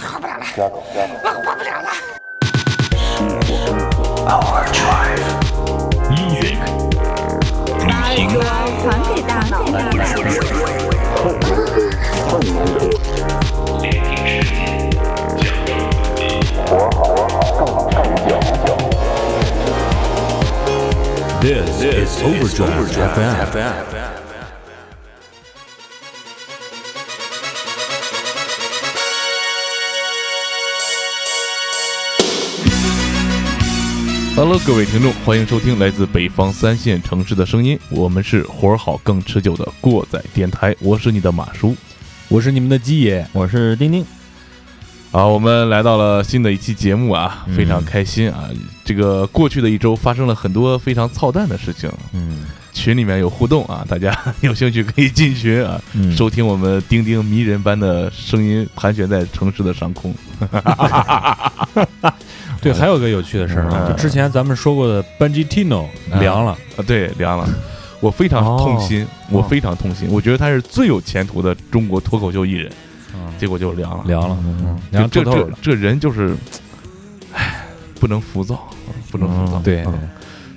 我喝不了了，我活不了了。Our r i e 音乐，还给大脑。哈。活，更，This is Overdrive FM. Hello，各位听众，欢迎收听来自北方三线城市的声音，我们是活儿好更持久的过载电台，我是你的马叔。我是你们的鸡爷，我是丁丁。好，我们来到了新的一期节目啊，嗯非常开心啊！这个过去的一周发生了很多非常操蛋的事情，嗯群里面有互动啊，大家 有兴趣可以进群啊，嗯收听我们丁丁迷人般的声音盘旋在城市的上空。对，还有个有趣的事儿啊，嗯就之前咱们说过的 Bungie Tino 嗯凉了，啊，对，凉了。我非常痛心，我非常痛心。我觉得他是最有前途的中国脱口秀艺人，结果就凉了。凉了，凉这这。这人就是，唉，不能浮躁，不能浮躁。对，嗯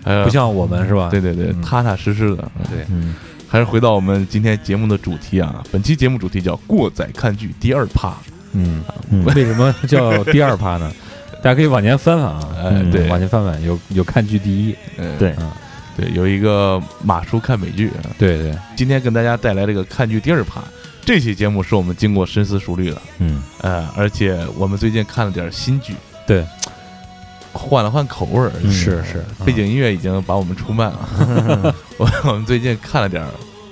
呃不像我们是吧？对对对，嗯踏踏实实的。对，嗯还是回到我们今天节目的主题啊，本期节目主题叫“过载看剧”第二趴。嗯，嗯 为什么叫第二趴呢？大家可以往前翻翻啊，哎，嗯对，往前翻翻，有有看剧第一，嗯。对。嗯。对，有一个马叔看美剧啊。对对，今天跟大家带来这个看剧第二趴。这期节目是我们经过深思熟虑的，嗯，呃，而且我们最近看了点新剧，对，换了换口味儿，嗯。是是，背景音乐已经把我们出卖了。我我们最近看了点儿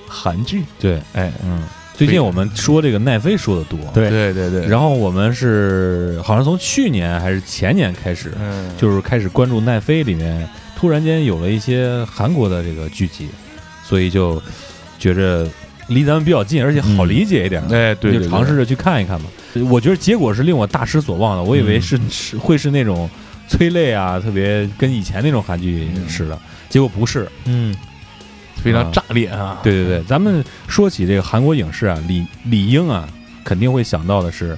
韩剧，对，哎，嗯，最近我们说这个奈飞说的多，对。对对对，然后我们是好像从去年还是前年开始，嗯，就是开始关注奈飞里面，突然间有了一些韩国的这个剧集，所以就觉着离咱们比较近，而且好理解一点，哎，对，对就尝试。着去看一看吧。我觉得结果是令我大失所望的，我以为是、是会是那种催泪啊，特别跟以前那种韩剧似的，结果不是。嗯。对非常炸裂啊！对对对，咱们说起这个韩国影视啊，理理应啊，肯定会想到的是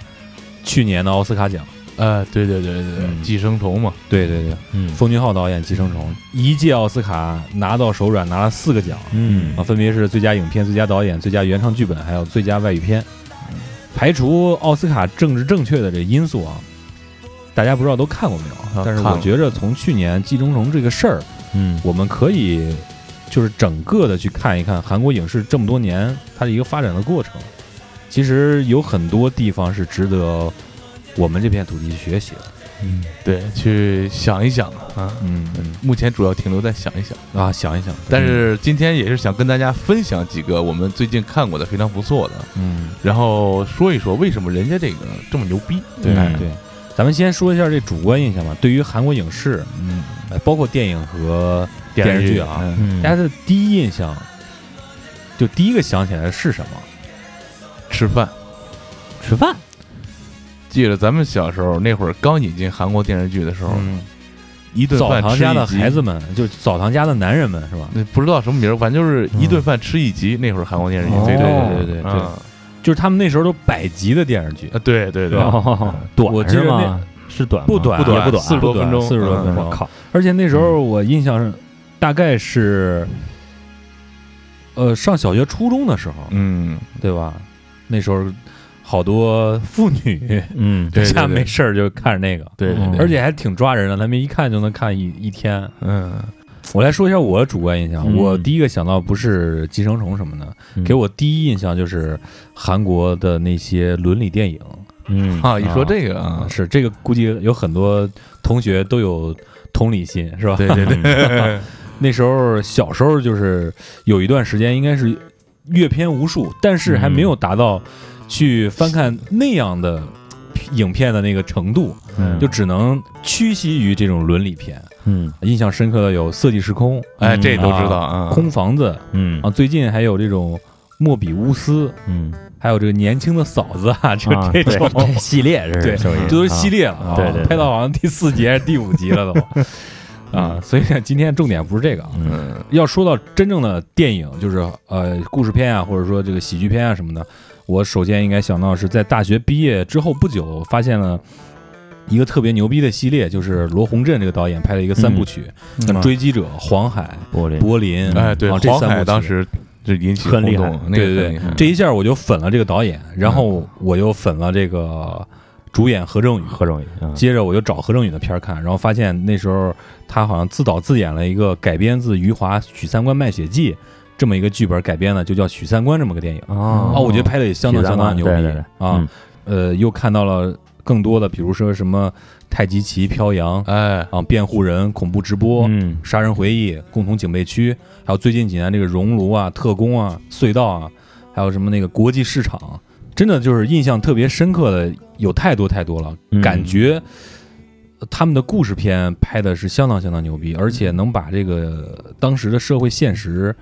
去年的奥斯卡奖。呃，对对对对对，嗯寄生虫嘛，对对对，嗯。奉俊昊导演《寄生虫》，一届奥斯卡拿到手软，拿了四个奖。嗯。啊，分别是最佳影片、最佳导演、最佳原创剧本，还有最佳外语片。排除奥斯卡政治正确的这个因素啊，大家不知道都看过没有？啊？但是我觉着从去年《寄生虫》这个事儿，嗯。我们可以就是整个的去看一看韩国影视这么多年它的一个发展的过程。其实有很多地方是值得我们这片土地去学习的。嗯对，去想一想啊。嗯嗯目前主要停留在想一想，啊，想一想，但是今天也是想跟大家分享几个我们最近看过的非常不错的，嗯，然后说一说为什么人家这个这么牛逼。对哎对。咱们先说一下这主观印象吧。对于韩国影视，嗯，呃包括电影和电视剧啊，大家的第一印象，就第一个想起来的是什么？吃饭。吃饭记得咱们小时候那会儿刚引进韩国电视剧的时候，嗯，一顿澡饭吃堂家的一集孩子们，就澡堂家的男人们，是吧？那不知道什么名儿，反正就是一顿饭吃一集。那会儿韩国电视剧对对对对啊就是他们那时候都百集的电视剧，啊，对对对，哦短我记得是吗？是短吗？不短不短也不短，40多分钟。四十多分钟。我靠，而且那时候我印象是，大概是，呃，上小学、初中的时候，嗯，对吧？那时候好多妇女嗯 对对。家没事儿就看着那个，对对对，而且还挺抓人的，他们一看就能看一一天。嗯我来说一下我的主观印象，嗯。我第一个想到不是寄生虫什么的，嗯。给我第一印象就是韩国的那些伦理电影。嗯。啊，一说这个啊，是这个，估计有很多同学都有同理心，是吧？对对对，那时候小时候就是有一段时间，应该是阅片无数，但是还没有达到去翻看那样的影片的那个程度，嗯。就只能屈膝于这种伦理片。嗯。印象深刻的有《色即时空》哎，这都知道啊，啊，空房子》嗯。啊，最近还有这种《莫比乌斯》，嗯。还有这个年轻的嫂子啊，就啊这种。系列是属于这都是系列了啊，对对对。拍到好像第四集还是第五集了都，啊，所以呢，今天重点不是这个嗯。要说到真正的电影，就是呃故事片啊，或者说这个喜剧片啊什么的，我首先应该想到是在大学毕业之后不久，发现了一个特别牛逼的系列，就是罗洪镇这个导演拍了一个三部曲，嗯。追击者》《黄海》柏林《柏林》哎，对，啊这黄三部曲海当时就引起很厉害轰动，那对对对。这一下我就粉了这个导演，然后我又粉了这个主演何正宇，何正宇，嗯。接着我就找何正宇的片儿看，然后发现那时候他好像自导自演了一个改编自余华《许三观卖血记》这么一个剧本改编的，就叫《许三观》这么个电影。哦。哦，我觉得拍的也相当相当牛逼。对对对。啊嗯！呃，又看到了更多的，比如说什么太极旗飘扬哎，啊、辩护人、恐怖直播、嗯。杀人回忆、共同警备区，还有最近几年这个熔炉啊、特工啊、隧道啊，还有什么那个国际市场，真的就是印象特别深刻的有太多太多了，嗯。感觉呃他们的故事片拍的是相当相当牛逼，而且能把这个当时的社会现实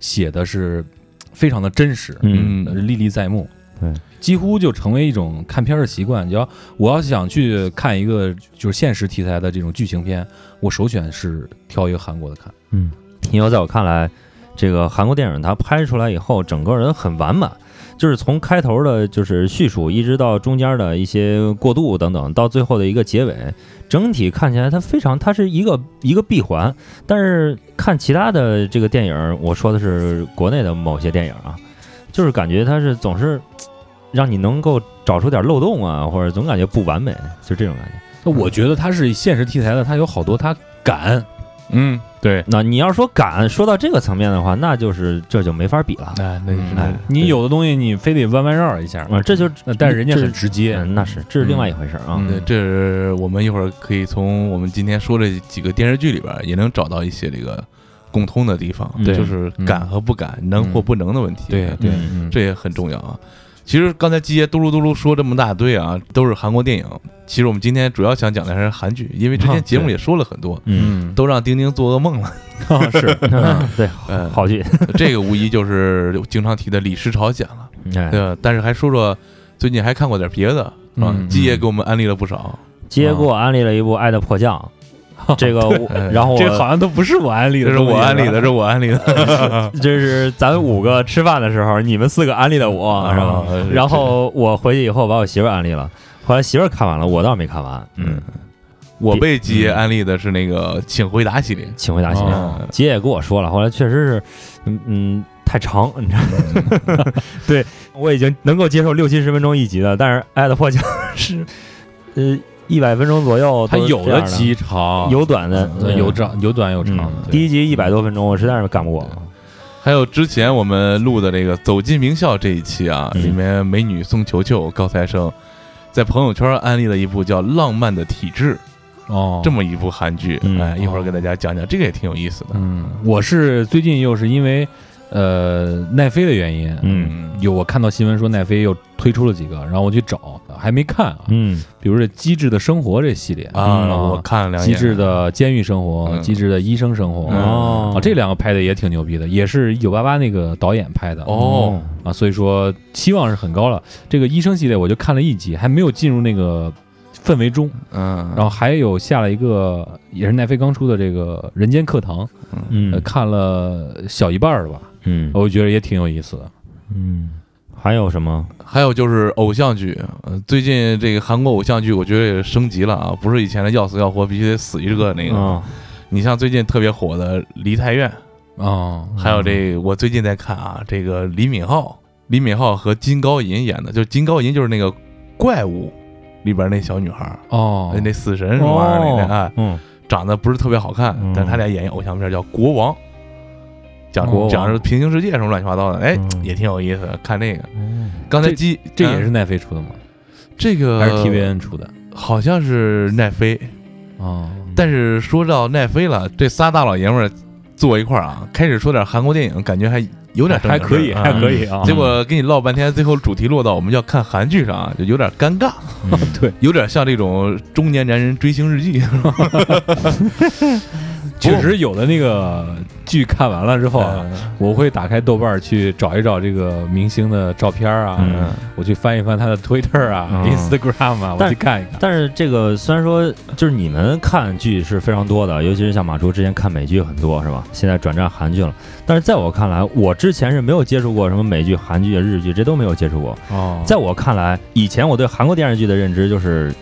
写的是非常的真实，嗯。呃历历在目。对，几乎就成为一种看片儿的习惯。你要我要想去看一个就是现实题材的这种剧情片，我首选是挑一个韩国的看。嗯，因为在我看来，这个韩国电影它拍出来以后，整个人很完满，就是从开头的就是叙述，一直到中间的一些过渡等等，到最后的一个结尾，整体看起来它非常，它是一个一个闭环。但是看其他的这个电影，我说的是国内的某些电影啊，就是感觉它是总是让你能够找出点漏洞啊，或者总感觉不完美，就这种感觉。那我觉得它是现实题材的，它有好多它敢。嗯，对，那你要说敢说到这个层面的话，那就是这就没法比了。哎，那是你有的东西你非得弯弯绕一下，啊，这就那但是人家这很直接。嗯，那是这是另外一回事啊。嗯对，这是我们一会儿可以从我们今天说这几个电视剧里边也能找到一些这个共通的地方，对就是敢和不敢、能或不能的问题。对对，这也很重要啊。其实刚才季爷嘟噜嘟噜说这么大堆啊，都是韩国电影。其实我们今天主要想讲的还是韩剧，因为之前节目也说了很多，嗯，都让丁丁做噩梦了。是对，呃，好剧。这个无疑就是经常提的《李氏朝鲜》了，哎对吧？但是还说说最近还看过点别的，是吧？嗯基爷给我们安利了不少。接过安利了一部《爱的迫降》，这个然后我这好像都不是我安利的，这是我安利的，这是我安利的，这是咱五个吃饭的时候，你们四个安利的我，是吧？啊然后我回去以后把我媳妇安利了，后来媳妇儿看完了，我倒是没看完。嗯，我被吉爷安利的是那个《请回答》系列。请回答系列哦，姐也跟我说了，后来确实是，嗯嗯，太长，你知道吗？对我已经能够接受六七十分钟一集的，但是《爱的迫降》是，呃，一百分钟左右它有的集长，有短的，呃有长有短有长嗯。第一集一百多分钟，我实在是干不过。还有之前我们录的这个《走进名校》这一期啊，嗯里面美女宋球球高材生在朋友圈安利了一部叫《浪漫的体质》哦，这么一部韩剧，嗯哎，一会儿给大家讲讲，这个也挺有意思的。嗯，我是最近又是因为呃奈飞的原因，嗯。有我看到新闻说奈飞又推出了几个，然后我去找，还没看啊。嗯。比如这《机智的生活》这系列啊，嗯我看了两机，智的监狱生活》嗯机智的医生生活》哦啊，这两个拍的也挺牛逼的，也是一九八八那个导演拍的。哦，啊，所以说期望是很高了。这个医生系列我就看了一集，还没有进入那个氛围中。嗯，然后还有下了一个也是奈飞刚出的这个《人间课堂》，呃，嗯看了小一半儿了吧，嗯我觉得也挺有意思的。嗯，还有什么？还有就是偶像剧，呃，最近这个韩国偶像剧，我觉得也升级了啊，不是以前的要死要活必须得死一个那个。啊，你像最近特别火的《梨泰院》，哦，还有这我最近在看啊，这个李敏镐，李敏镐和金高银演的，就是金高银就是那个怪物里边那小女孩儿，哦，那死神什么玩意儿那个，哎，嗯。长得不是特别好看，嗯。但是他俩演一偶像片叫《国王》，讲讲是平行世界什么乱七八糟的，哎，嗯。也挺有意思的。看那个，嗯刚才基嗯这也是奈飞出的吗？这个还是 TVN 出的？好像是奈飞，哦，但是说到奈飞了，这仨大老爷们儿坐一块儿啊，开始说点韩国电影，感觉还有点正还可以，还可以啊。结果跟你唠半天，最后主题落到我们要看韩剧上啊，就有点尴尬，对，有点像这种中年男人追星日记。确实有的那个剧看完了之后啊，嗯我会打开豆瓣儿去找一找这个明星的照片啊，嗯我去翻一翻他的 Twitter 啊、嗯 Instagram 啊，我去看一看。但是这个虽然说就是你们看剧是非常多的，尤其是像马叔之前看美剧很多是吧？现在转战韩剧了，但是在我看来，我之前是没有接触过什么美剧、韩剧、日剧，这都没有接触过。哦，在我看来，以前我对韩国电视剧的认知就是。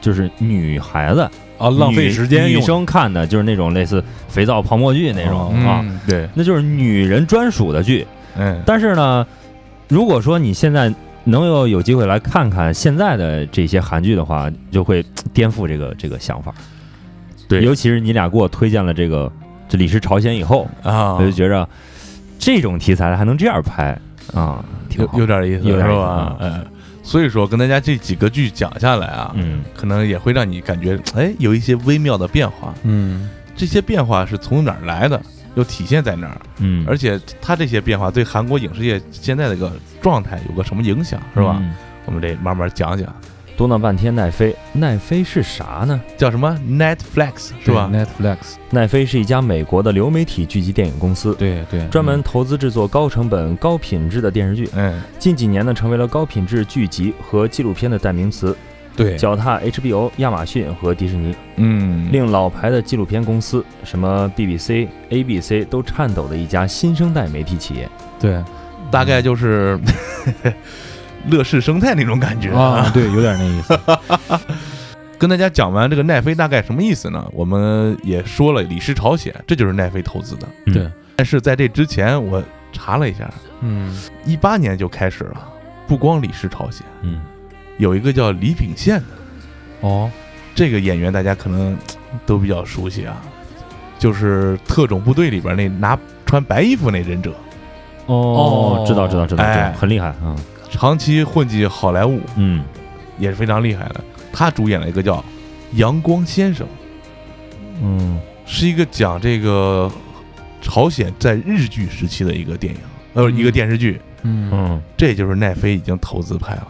就是女孩子啊，浪费时间用女生看的就是那种类似肥皂泡沫剧那种、哦啊，嗯对，那就是女人专属的剧。嗯，但是呢，如果说你现在能有有机会来看看现在的这些韩剧的话，就会颠覆这个这个想法。对尤其是你俩给我推荐了这个这《李氏朝鲜》以后，啊我就觉着这种题材还能这样拍啊，挺有有。点意思，有点意思是吧？嗯，所以说跟大家这几个剧讲下来啊，嗯可能也会让你感觉哎有一些微妙的变化。嗯这些变化是从哪儿来的，又体现在哪儿？嗯，而且它这些变化对韩国影视业现在的一个状态有个什么影响，是吧？嗯我们得慢慢讲讲。多闹半天奈飞，奈飞是啥呢？叫什么 Netflix 是吧？？Netflix，奈飞是一家美国的流媒体剧集电影公司，对对，专门投资制作高成本、高品质的电视剧。嗯，近几年呢，成为了高品质剧集和纪录片的代名词，对脚踏 HBO、亚马逊和迪士尼，嗯，令老牌的纪录片公司什么 BBC、ABC 都颤抖的一家新生代媒体企业。对大概就是乐视生态那种感觉。啊，对，有点那意思。跟大家讲完这个奈飞大概什么意思呢？我们也说了，李氏朝鲜这就是奈飞投资的。嗯。对，但是在这之前，我查了一下，嗯。一八年就开始了，不光李氏朝鲜，嗯。有一个叫李秉宪的。哦。这个演员，大家可能都比较熟悉啊，就是特种部队里边那拿穿白衣服那忍者，哦，知道知道知道，哎。对很厉害啊。长期混迹好莱坞，嗯。也是非常厉害的。他主演了一个叫《阳光先生》。嗯。是一个讲这个朝鲜在日据时期的一个电影，呃，嗯。一个电视剧。嗯。嗯。这就是奈飞已经投资拍了，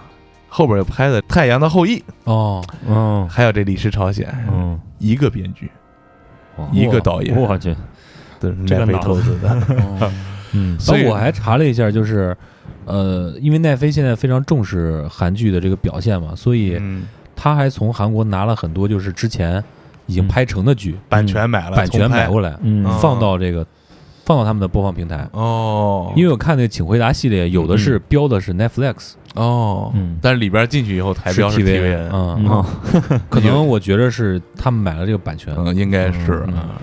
后边又拍的《太阳的后裔》，哦。嗯。还有这《李氏朝鲜》，嗯，一个编剧，一个导演。我去，都是奈飞投资的。哦。嗯。所以我还查了一下，就是，呃，因为奈飞现在非常重视韩剧的这个表现嘛，所以嗯，他还从韩国拿了很多就是之前已经拍成的剧，版权买了，版权买过来，放到这个放到他们的播放平台。哦，因为我看那个《请回答》系列，有的是标的是 Netflix，哦，嗯。但是里边进去以后台标是 TVN，嗯，哦 可能我觉得是他们买了这个版权。嗯，应该是嗯。啊。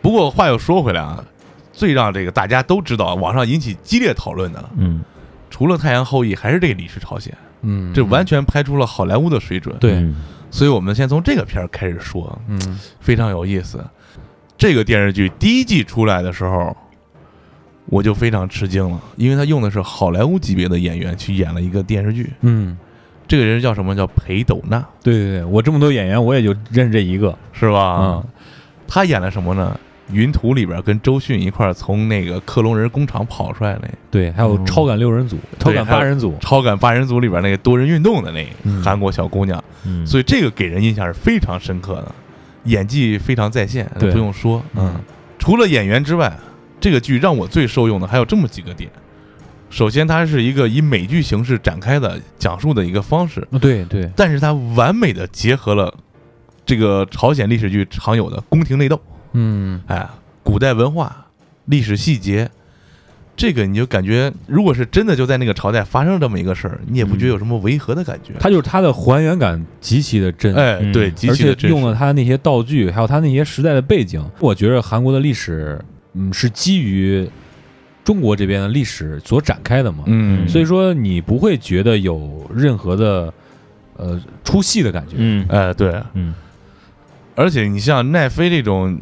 不过话又说回来啊，最让这个大家都知道，网上引起激烈讨论的，嗯除了《太阳后裔》，还是这个《李氏朝鲜》。嗯，这完全拍出了好莱坞的水准。，对，嗯所以我们先从这个片儿开始说，嗯非常有意思。这个电视剧第一季出来的时候，我就非常吃惊了，因为他用的是好莱坞级别的演员去演了一个电视剧。嗯，这个人叫什么？叫裴斗娜，对对对，我这么多演员，我也就认识这一个。是吧？嗯，他演了什么呢？云图里边跟周迅一块儿从那个克隆人工厂跑出来那对，还有嗯超感六人组、超感八人组，超感八人组里边那个多人运动的那嗯。韩国小姑娘，嗯，所以这个给人印象是非常深刻的，演技非常在线，不用说。嗯，除了演员之外，这个剧让我最受用的还有这么几个点。首先，它是一个以美剧形式展开的讲述的一个方式，对对，但是它完美的结合了这个朝鲜历史剧常有的宫廷内斗，嗯。哎，古代文化、历史细节。这个你就感觉，如果是真的就在那个朝代发生这么一个事儿，你也不觉得有什么违和的感觉。它就是它的还原感极其的真，哎，嗯。对，极而且其的真实用了它那些道具，还有它那些时代的背景，我觉得韩国的历史，嗯，是基于中国这边的历史所展开的嘛，嗯，所以说你不会觉得有任何的呃出戏的感觉，嗯。哎，对，嗯。而且你像奈飞这种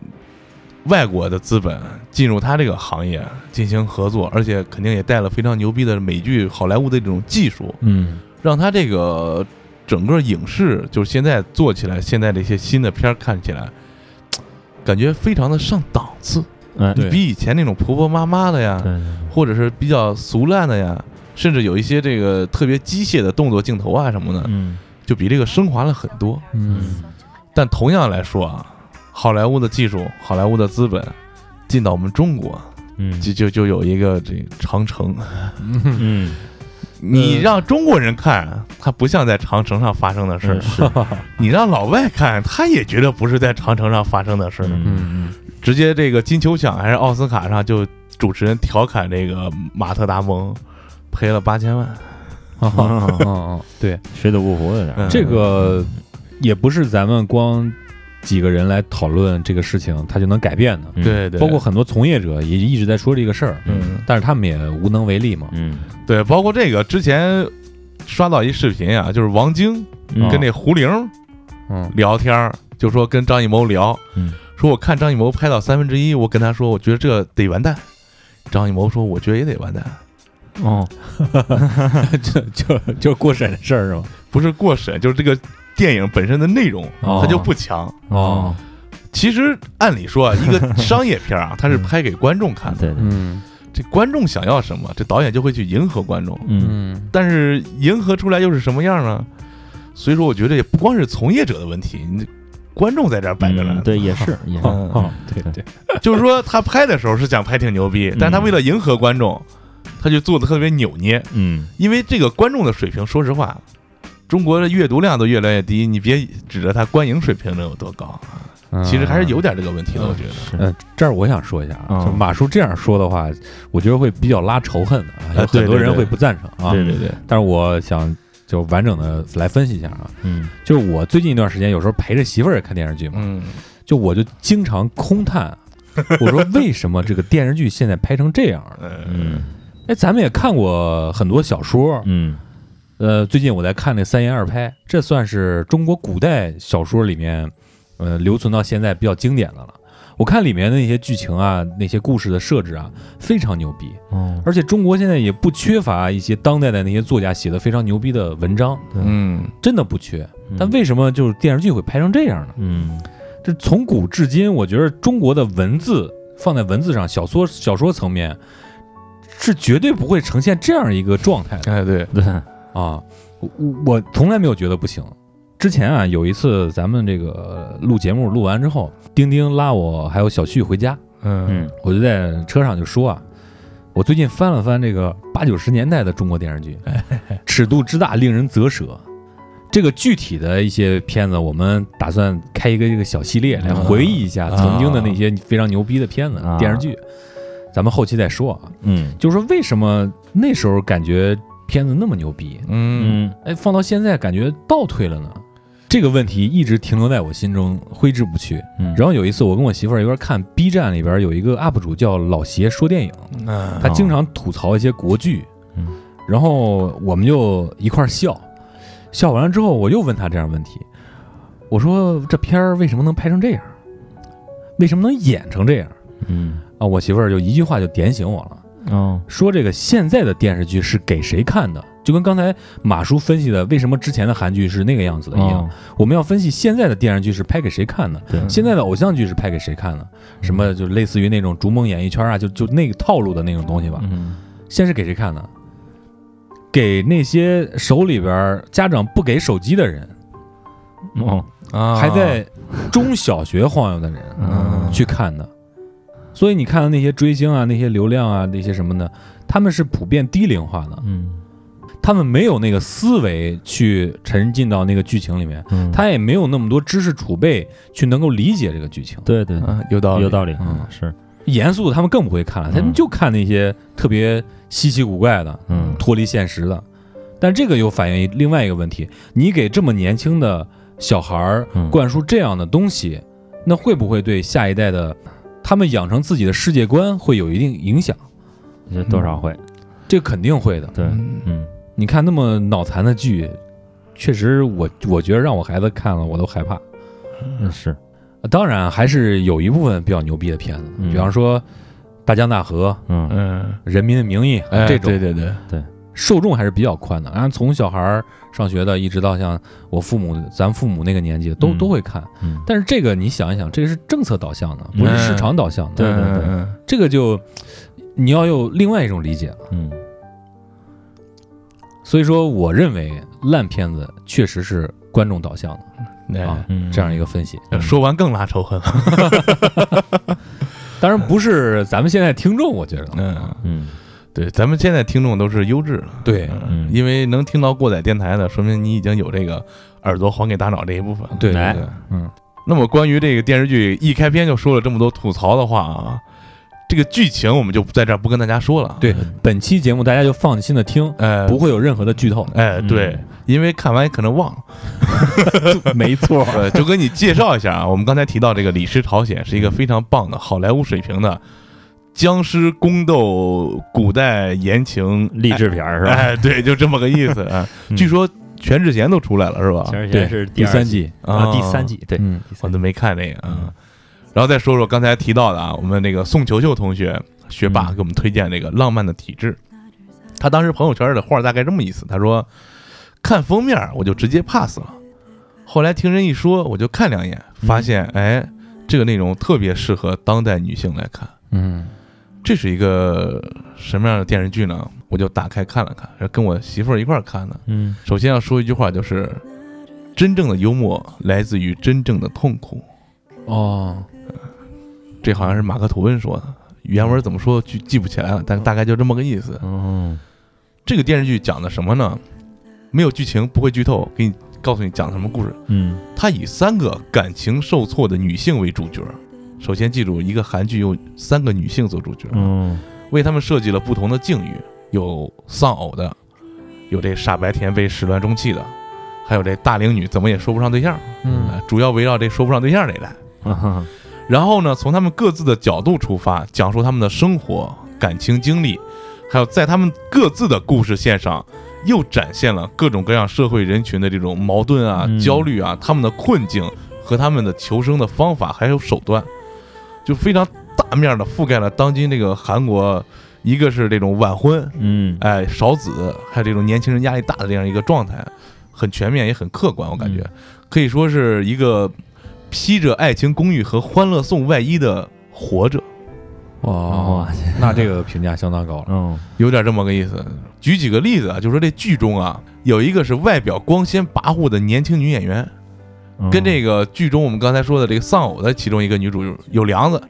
外国的资本进入他这个行业进行合作，而且肯定也带了非常牛逼的美剧、好莱坞的这种技术，嗯。让他这个整个影视就是现在做起来，现在这些新的片儿看起来，感觉非常的上档次，嗯比以前那种婆婆妈妈的呀，或者是比较俗烂的呀，甚至有一些这个特别机械的动作镜头啊什么的，嗯。就比这个升华了很多。嗯。但同样来说啊，好莱坞的技术、好莱坞的资本进到我们中国，嗯。就就就有一个这长城。嗯。你让中国人看，他不像在长城上发生的事儿；是。你让老外看，他也觉得不是在长城上发生的事儿。嗯嗯。直接这个金球奖还是奥斯卡上，就主持人调侃这个马特达蒙赔了八千万。嗯嗯嗯，对，水土不服有点嗯这个也不是咱们光几个人来讨论这个事情，它就能改变的。嗯。对对，包括很多从业者也一直在说这个事儿，嗯。但是他们也无能为力嘛。嗯。对，包括这个之前刷到一视频啊，就是王晶嗯。跟那胡玲嗯。聊天儿，就说跟张艺谋聊，嗯。说我看张艺谋拍到三分之一，我跟他说，我觉得这得完蛋。张艺谋说，我觉得也得完蛋，哦。就就就过审的事儿是吗？不是过审，就是这个电影本身的内容哦。它就不强。哦，其实按理说啊，一个商业片啊，它是拍给观众看的，嗯。这观众想要什么，这导演就会去迎合观众。嗯。嗯。但是迎合出来又是什么样呢？所以说，我觉得也不光是从业者的问题，你观众在这儿摆着呢。嗯。对也是 也是。嗯。哦，对对，就是说他拍的时候是想拍挺牛逼，但是他为了迎合观众，他就做的特别扭捏。嗯。因为这个观众的水平，说实话，中国的阅读量都越来越低，你别指着它观影水平能有多高啊，其实还是有点这个问题的。我觉得，嗯，这儿我想说一下啊，嗯。就马叔这样说的话，我觉得会比较拉仇恨的啊，有很多人会不赞成啊。对对对，但是我想就完整的来分析一下啊，嗯。就是我最近一段时间有时候陪着媳妇儿也看电视剧嘛，嗯就我就经常空叹，我说为什么这个电视剧现在拍成这样了？嗯哎，咱们也看过很多小说，嗯呃，最近我在看那三言二拍，这算是中国古代小说里面，呃，留存到现在比较经典的了。我看里面的那些剧情啊，那些故事的设置啊，非常牛逼。嗯而且中国现在也不缺乏一些当代的那些作家写的非常牛逼的文章，嗯真的不缺。但为什么就是电视剧会拍成这样呢？嗯这从古至今，我觉得中国的文字放在文字上，小说小说层面是绝对不会呈现这样一个状态的。哎对，对啊，我我从来没有觉得不行。之前啊，有一次咱们这个录节目录完之后，丁丁拉我还有小旭回家，嗯嗯我就在车上就说啊，我最近翻了翻这个八九十年代的中国电视剧，尺度之大令人啧舌。这个具体的一些片子，我们打算开一个这个小系列来回忆一下啊曾经的那些非常牛逼的片子、啊电视剧。咱们后期再说啊，嗯就是说为什么那时候感觉片子那么牛逼，嗯嗯哎，放到现在感觉倒退了呢？这个问题一直停留在我心中，挥之不去。嗯，然后有一次，我跟我媳妇儿一块儿看 B 站里边有一个 UP 主叫老邪说电影，那他经常吐槽一些国剧，嗯然后我们就一块儿笑，笑完了之后，我又问他这样问题，我说这片儿为什么能拍成这样？为什么能演成这样？嗯啊，我媳妇儿就一句话就点醒我了。哦。说这个现在的电视剧是给谁看的？就跟刚才马叔分析的，为什么之前的韩剧是那个样子的一样，哦。我们要分析现在的电视剧是拍给谁看的，对。现在的偶像剧是拍给谁看的？什么就类似于那种逐梦演艺圈啊，就就那个套路的那种东西吧。嗯。现在是给谁看的？给那些手里边家长不给手机的人，哦。啊。还在中小学晃悠的人嗯。去看的。所以你看到那些追星啊、那些流量啊、那些什么的，他们是普遍低龄化的，嗯。他们没有那个思维去沉浸到那个剧情里面，嗯，他也没有那么多知识储备去能够理解这个剧情。对对。啊有道理。有道理，嗯。是。严肃的他们更不会看了，他们嗯就看那些特别稀奇古怪的、嗯。脱离现实的。但这个又反映另外一个问题：你给这么年轻的小孩儿嗯。灌输这样的东西，那会不会对下一代的他们养成自己的世界观会有一定影响？我觉得多少会。这肯定会的。对嗯。嗯。你看那么脑残的剧，确实我我觉得让我孩子看了我都害怕。嗯是。当然，还是有一部分比较牛逼的片子，嗯。比方说《大江大河》嗯。嗯《人民的名义》哎这种，对对对。对受众还是比较宽的。然后从小孩儿上学的，一直到像我父母、咱父母那个年纪的，都、嗯都会看。嗯但是这个你想一想，这个是政策导向的，不是市场导向的。对对对嗯这个就你要有另外一种理解了。嗯所以说，我认为烂片子确实是观众导向的。啊这样一个分析。说完更拉仇恨。当然不是咱们现在听众，我觉得，嗯，嗯对，咱们现在听众都是优质的，对嗯因为能听到过载电台的，说明你已经有这个耳朵还给大脑这一部分。哎对对对，嗯，那么关于这个电视剧一开篇就说了这么多吐槽的话啊，这个剧情我们就在这儿不跟大家说了。对，本期节目大家就放心的听，呃，不会有任何的剧透。哎，对嗯，因为看完可能忘了。没错，呃，就跟你介绍一下啊，我们刚才提到这个《李氏朝鲜》是一个非常棒的好莱坞水平的僵尸宫斗古代言情励志片儿是吧？哎，对，就这么个意思 啊。嗯。据说全智贤都出来了，是吧？全智贤是第三季，啊，第三季对，嗯，我都没看那个啊。然后再说说刚才提到的啊，我们那个宋球球同学学霸嗯。给我们推荐那个《浪漫的体质》，他当时朋友圈的话大概这么意思，他说看封面我就直接 pass 了，后来听人一说我就看两眼，发现哎这个内容特别适合当代女性来看。嗯这是一个什么样的电视剧呢？我就打开看了看，是跟我媳妇儿一块儿看的。嗯首先要说一句话，就是真正的幽默来自于真正的痛苦。哦，这好像是马克吐温说的，原文怎么说记记不起来了，但大概就这么个意思。哦这个电视剧讲的什么呢？没有剧情，不会剧透，给你告诉你讲什么故事。嗯它以三个感情受挫的女性为主角。首先记住，一个韩剧用三个女性做主角，嗯为她们设计了不同的境遇，有丧偶的，有这傻白甜被始乱终弃的，还有这大龄女怎么也说不上对象。嗯呃主要围绕这说不上对象这来。啊然后呢，从他们各自的角度出发，讲述他们的生活、感情经历，还有在他们各自的故事线上，又展现了各种各样社会人群的这种矛盾啊、嗯焦虑啊、他们的困境和他们的求生的方法还有手段，就非常大面的覆盖了当今这个韩国，一个是这种晚婚，嗯。哎少子，还有这种年轻人压力大的这样一个状态，很全面也很客观，我感觉、可以说是一个披着爱情公寓和欢乐颂外衣的活着，哦，那这个评价相当高了。嗯。有点这么个意思。举几个例子啊，就说这剧中啊，有一个是外表光鲜跋扈的年轻女演员，嗯跟这个剧中我们刚才说的这个丧偶的其中一个女主有梁子，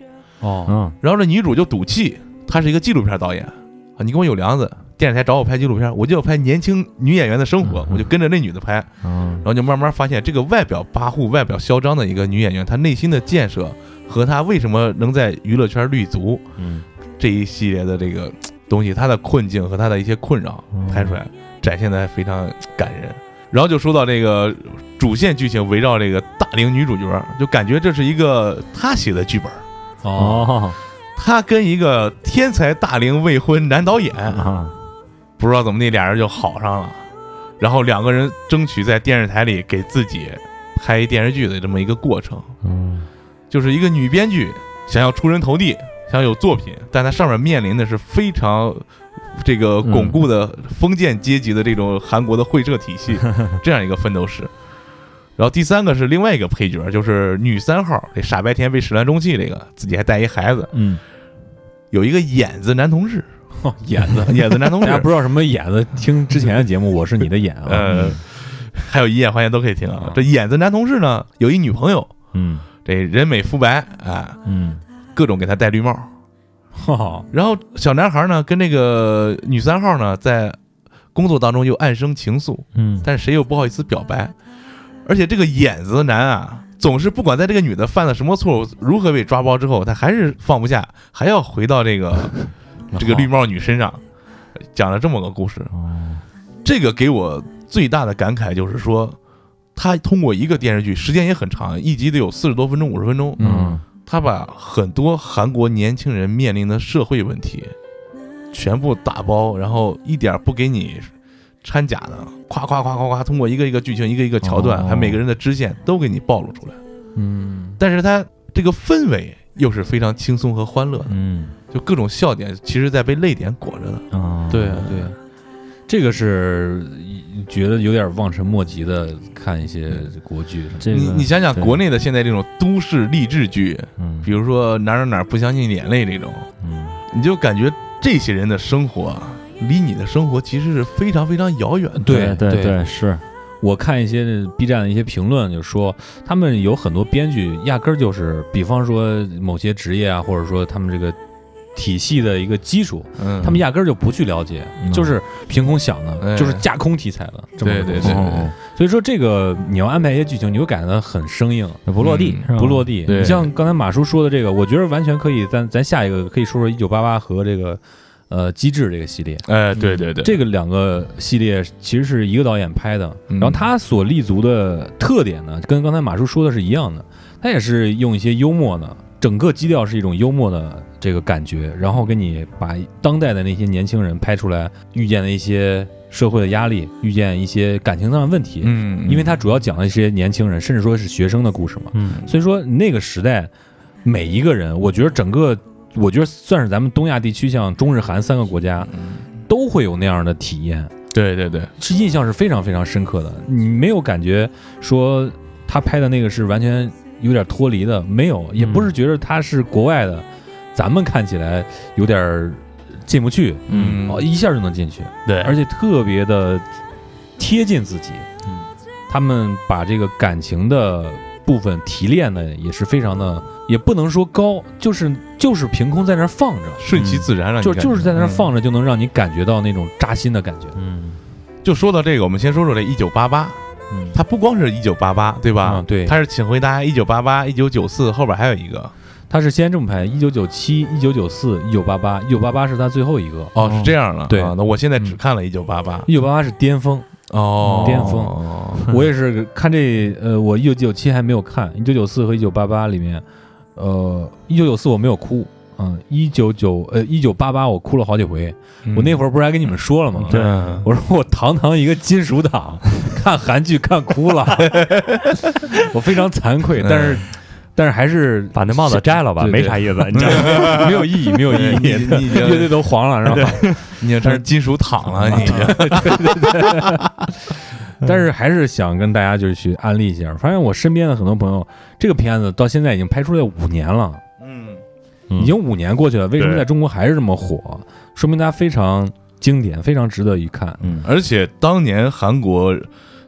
哦，嗯然后这女主就赌气，她是一个纪录片导演啊，你跟我有梁子，电视台找我拍纪录片，我就要拍年轻女演员的生活嗯，我就跟着那女的拍。嗯。然后就慢慢发现，这个外表跋扈、外表嚣张的一个女演员，她内心的建设和她为什么能在娱乐圈立足嗯。这一系列的这个东西，她的困境和她的一些困扰嗯。拍出来，展现的非常感人。然后就说到这个主线剧情围绕这个大龄女主角，就感觉这是一个她写的剧本，哦，哦她跟一个天才大龄未婚男导演，啊。不知道怎么那俩人就好上了，然后两个人争取在电视台里给自己拍电视剧的这么一个过程，嗯。就是一个女编剧想要出人头地，想有作品，但她上面面临的是非常这个巩固的封建阶级的这种韩国的会社体系 这样一个奋斗史。然后第三个是另外一个配角，就是女三号，这傻白甜被始乱终弃，这个自己还带一孩子，嗯有一个眼子男同事，眼子，眼子男同事 大家不，知道什么眼子，听之前的节目，我是你的眼啊。呃，还有一眼还眼都可以听啊。这眼子男同事呢，有一女朋友，嗯这人美肤白，啊，嗯各种给他戴绿帽。哈，然后小男孩呢，跟那个女三号呢，在工作当中又暗生情愫，嗯但是谁又不好意思表白。而且这个眼子男啊，总是不管在这个女的犯了什么错误，如何被抓包之后，他还是放不下，还要回到这个 这个绿帽女身上，讲了这么个故事。哦。这个给我最大的感慨就是说，他通过一个电视剧，时间也很长，一集得有四十多分钟、五十分钟，嗯。他把很多韩国年轻人面临的社会问题全部打包，然后一点不给你掺假的，夸夸夸夸夸，通过一个一个剧情、一个一个桥段，哦。还每个人的支线都给你暴露出来。嗯，但是它这个氛围又是非常轻松和欢乐的，嗯。就各种笑点，其实在被泪点裹着的。啊。对啊对。啊，这个是觉得有点望尘莫及的看一些国剧你你想想，国内的现在这种都市励志剧，嗯。比如说哪儿哪儿哪不相信眼泪这种，嗯。你就感觉这些人的生活啊，离你的生活其实是非常非常遥远的。对对对。对是。我看一些 B 站的一些评论，就说他们有很多编剧压根儿就是，比方说某些职业啊，或者说他们这个体系的一个基础，嗯，他们压根儿就不去了解，嗯。就是凭空想的，哎。就是架空题材的这么个东西。对对。对哦。所以说这个你要安排一些剧情，你会感觉到很生硬，不落地嗯，不落地。你像刚才马叔说的这个，我觉得完全可以，咱咱下一个可以说说一九八八和这个呃机智这个系列。哎，对对对，这个两个系列其实是一个导演拍的，嗯然后他所立足的特点呢，跟刚才马叔说的是一样的，他也是用一些幽默的，整个基调是一种幽默的这个感觉，然后给你把当代的那些年轻人拍出来遇见的一些社会的压力，遇见一些感情上的问题，嗯，因为他主要讲了一些年轻人，甚至说是学生的故事嘛，嗯所以说那个时代每一个人，我觉得整个。我觉得算是咱们东亚地区，像中日韩三个国家，都会有那样的体验。对对对，是印象是非常非常深刻的。你没有感觉说他拍的那个是完全有点脱离的，没有，也不是觉得他是国外的，咱们看起来有点进不去，嗯哦，一下就能进去，对，而且特别的贴近自己。嗯他们把这个感情的部分提炼的也是非常的，也不能说高，就是就是凭空在那儿放着，顺其自然让你就感觉就是在那儿嗯放着，就能让你感觉到那种扎心的感觉。嗯就说到这个，我们先说说这一九八八，嗯它不光是一九八八，对吧？嗯对它是请回答一九八八、一九九四，后边还有一个他是先这么排，一九九七、一九九四、一九八八，一九八八是他最后一个，哦，是这样的。对啊那我现在只看了一九八八。一九八八是巅峰。哦，巅峰我也是看这，呃，我一九九七还没有看，一九九四和一九八八里面，呃，一九九四我没有哭，嗯，一九九呃一九八八我哭了好几回。我那会儿不是还跟你们说了吗？对我说我堂堂一个金属党，看韩剧看哭了，我非常惭愧，但是但是还是把那帽子摘了吧，对对没啥意思，你知道吗？没有意义，没有意义，你乐队都黄了，是吧？你也真是金属躺了，你已经。但是还是想跟大家就是去安利一下，发现我身边的很多朋友，这个片子到现在已经拍出来五年了，嗯，嗯已经五年过去了，为什么在中国还是这么火？说明它非常经典，非常值得一看。嗯而且当年韩国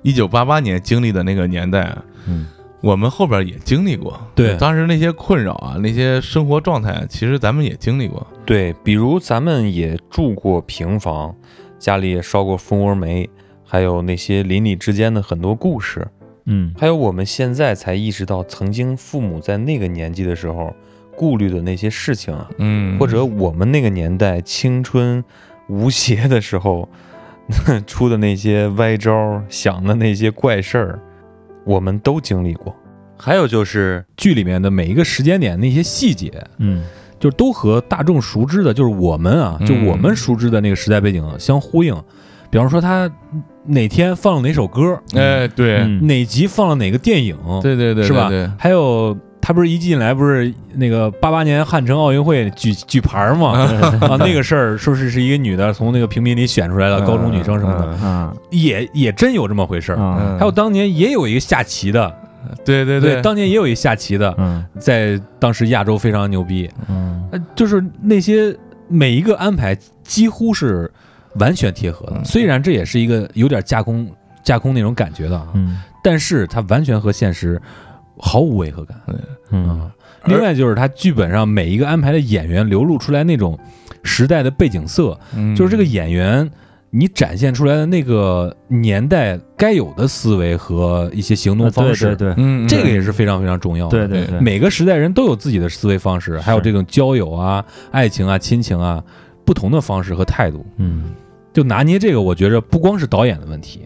一九八八年经历的那个年代，嗯我们后边也经历过。对当时那些困扰啊，那些生活状态，其实咱们也经历过。对，比如咱们也住过平房，家里也烧过蜂窝煤，还有那些邻里之间的很多故事，嗯。还有我们现在才意识到，曾经父母在那个年纪的时候顾虑的那些事情，嗯。或者我们那个年代青春无邪的时候 出的那些歪招，想的那些怪事儿，我们都经历过。还有就是，剧里面的每一个时间点那些细节，嗯。就都和大众熟知的，就是我们啊，就嗯。我们熟知的那个时代背景相呼应。比方说他哪天放了哪首歌，哎，对，嗯。哪集放了哪个电影，对对对，是吧？对，还有他不是一进来不是那个八八年汉城奥运会举举牌儿吗？啊，那个事儿说是是一个女的从那个平民里选出来的高中女生什么的，嗯也也真有这么回事儿。嗯还有当年也有一个下棋的，对对。对，当年也有一个下棋的，嗯。在当时亚洲非常牛逼。嗯。呃，就是那些每一个安排几乎是完全贴合的，嗯。虽然这也是一个有点架空架空那种感觉的啊，嗯。但是它完全和现实毫无违和感。嗯。啊。另外就是它剧本上每一个安排的演员流露出来那种时代的背景色，嗯。就是这个演员你展现出来的那个年代该有的思维和一些行动方式，对对嗯，这个也是非常非常重要的。对对对，每个时代人都有自己的思维方式，还有这种交友啊、爱情啊、亲情啊不同的方式和态度。嗯就拿捏这个，我觉着不光是导演的问题，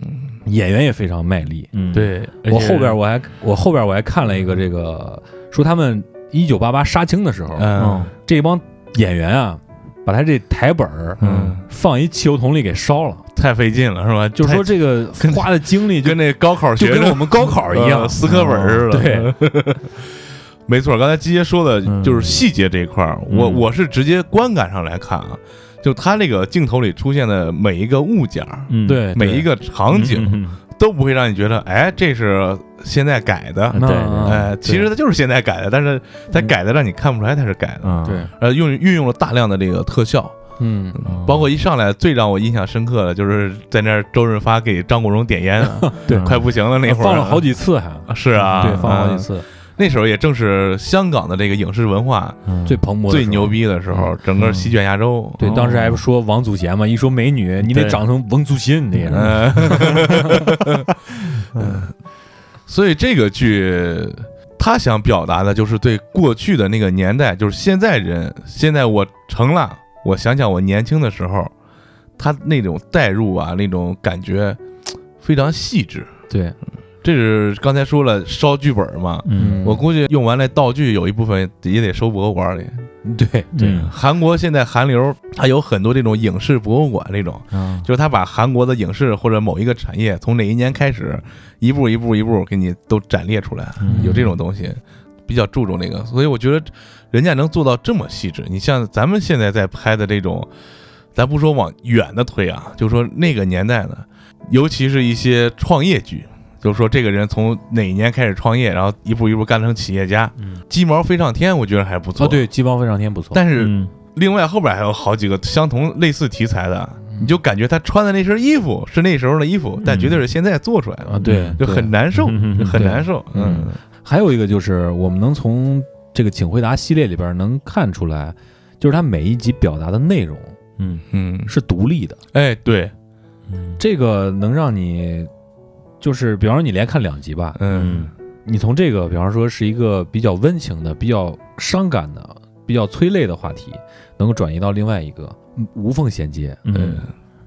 嗯演员也非常卖力。嗯对，我后边我还我后边我还看了一个这个，说他们一九八八杀青的时候，嗯这帮演员啊，把他这台本儿嗯，放一汽油桶里给烧了，太费劲了是吧？就说这个花的精力就跟那高考就学生跟我们高考一样 呃，死课本似的。对，没错，刚才基爷说的嗯就是细节这一块儿，我嗯我是直接观感上来看啊，就他这个镜头里出现的每一个物件，嗯对每一个场景嗯都不会让你觉得，哎，这是现在改的。对嗯哎，其实它就是现在改的，但是它改的让你看不出来它是改的。嗯。对，呃，用运用了大量的这个特效，嗯，包括一上来最让我印象深刻的就是在那儿周润发给张国荣点烟啊，对快不行了那会儿放了好几次还，是啊，对，放了好几嗯。次，那时候也正是香港的这个影视文化嗯最蓬勃最牛。逼的时候，整个席卷亚洲。对，当时还不说王祖贤嘛，一说美女，你得长成王祖贤那样。所以这个剧他想表达的就是对过去的那个年代，就是现在人，现在我成了，我想想我年轻的时候，他那种代入啊，那种感觉非常细致。对，这是刚才说了烧剧本嘛，嗯我估计用完了道具有一部分也得收博物馆里。对对，嗯韩国现在韩流，它有很多这种影视博物馆那种，啊就是他把韩国的影视或者某一个产业从哪一年开始，一步一步一步给你都展列出来，嗯有这种东西，比较注重那个，所以我觉得人家能做到这么细致。你像咱们现在在拍的这种，咱不说往远的推啊，就说那个年代的，尤其是一些创业剧。就是说，这个人从哪一年开始创业，然后一步一步干成企业家，嗯。鸡毛飞上天，我觉得还不错。哦，对，鸡毛飞上天不错。但是嗯。另外后边还有好几个相同类似题材的，你就感觉他穿的那身衣服是那时候的衣服，但绝对是现在做出来的啊，的，对，就很难受，嗯。就很难受。嗯。还有一个就是，我们能从这个《请回答》系列里边能看出来，就是他每一集表达的内容嗯。嗯，是独立的，哎，对，嗯这个能让你，就是比方说你连看两集吧，嗯。你从这个比方说是一个比较温情的、比较伤感的、比较催泪的话题，能够转移到另外一个嗯。无缝衔接，嗯。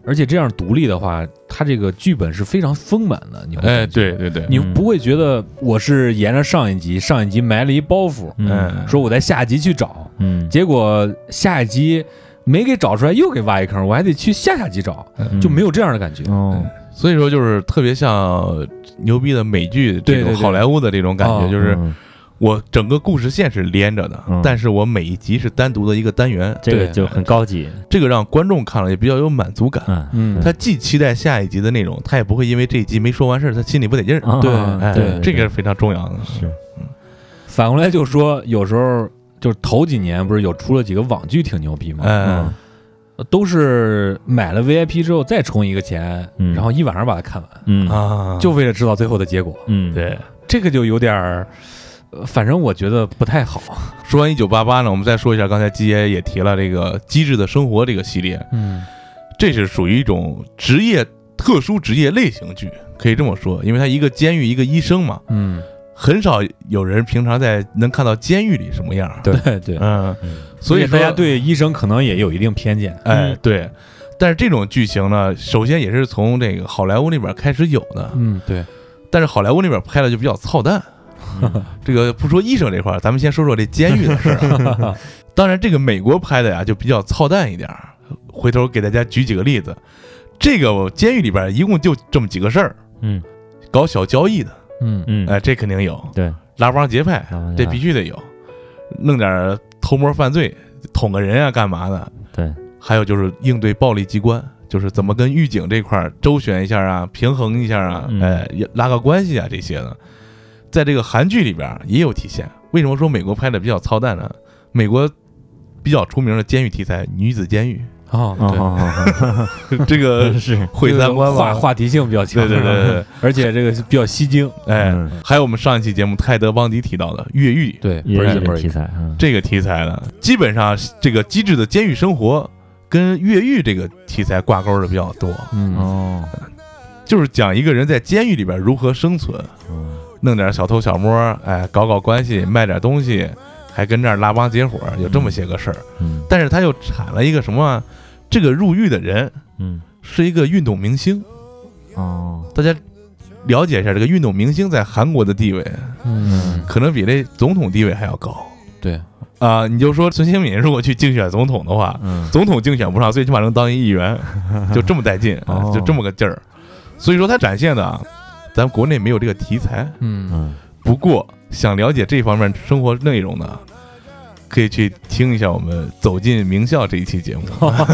而且这样独立的话，它这个剧本是非常丰满的，你会哎，对对对，你嗯。不会觉得我是沿着上一集，上一集埋了一包袱，嗯。说我在下集去找，嗯。结果下一集没给找出来，又给挖一坑，我还得去下下集找，嗯。就没有这样的感觉。哦所以说就是特别像牛逼的美剧这种好莱坞的这种感觉，哦就是嗯。我整个故事线是连着的嗯，但是我每一集是单独的一个单元，这个就很高级。这个让观众看了也比较有满足感。嗯。嗯，他既期待下一集的内容，他也不会因为这一集没说完事儿，他心里不得劲儿。啊对哎，对这个是非常重要的。是。反过来就说，有时候就是头几年不是有出了几个网剧挺牛逼吗？嗯，都是买了 VIP 之后再充一个钱，嗯然后一晚上把它看完，嗯啊，就为了知道最后的结果。嗯对。这个就有点儿，呃反正我觉得不太好。说完一九八八呢，我们再说一下，刚才基爷也提了这个《机智的生活》这个系列，嗯这是属于一种职业特殊职业类型剧，可以这么说，因为它一个监狱一个医生嘛，嗯，很少有人平常在能看到监狱里什么样。对对对，嗯，嗯所以大家，对医生可能也有一定偏见。哎对，但是这种剧情呢，首先也是从这个好莱坞那边开始有的，嗯，对，但是好莱坞那边拍的就比较操蛋。这个不说医生这块儿，咱们先说说这监狱的事儿啊。当然，这个美国拍的呀就比较操蛋一点儿。回头给大家举几个例子。这个监狱里边一共就这么几个事儿：嗯搞小交易的，嗯。嗯。哎，这肯定有；对。拉帮结派这必须得有；弄点偷摸犯罪，捅个人啊，干嘛的？对。还有就是应对暴力机关，就是怎么跟狱警这块儿周旋一下啊，平衡一下啊，嗯。哎，拉个关系啊这些的，在这个韩剧里边也有体现。为什么说美国拍的比较操蛋呢？美国比较出名的监狱题材，女子监狱，哦，哦对，哦 这个是。毁三观话吧？话题性比较强，对对对对，而且这个比较吸睛。哎嗯，还有我们上一期节目泰德邦迪提到的越狱。对，也是不是不是，题材，嗯。这个题材呢，基本上这个机智的监狱生活跟越狱这个题材挂钩的比较多，嗯。哦。就是讲一个人在监狱里边如何生存。嗯。弄点小偷小摸，哎，搞搞关系，卖点东西，还跟这儿拉帮结伙，有这么些个事儿。嗯但是他又产了一个什么啊？这个入狱的人嗯是一个运动明星，哦大家了解一下这个运动明星在韩国的地位，嗯，可能比这总统地位还要高对，啊！你就说孙兴敏如果去竞选总统的话，嗯总统竞选不上，最起码能当一议员，就这么带劲就这么个劲儿。所以说他展现的啊，咱国内没有这个题材。嗯嗯不过想了解这方面生活内容的，可以去听一下我们《走进名校》这一期节目，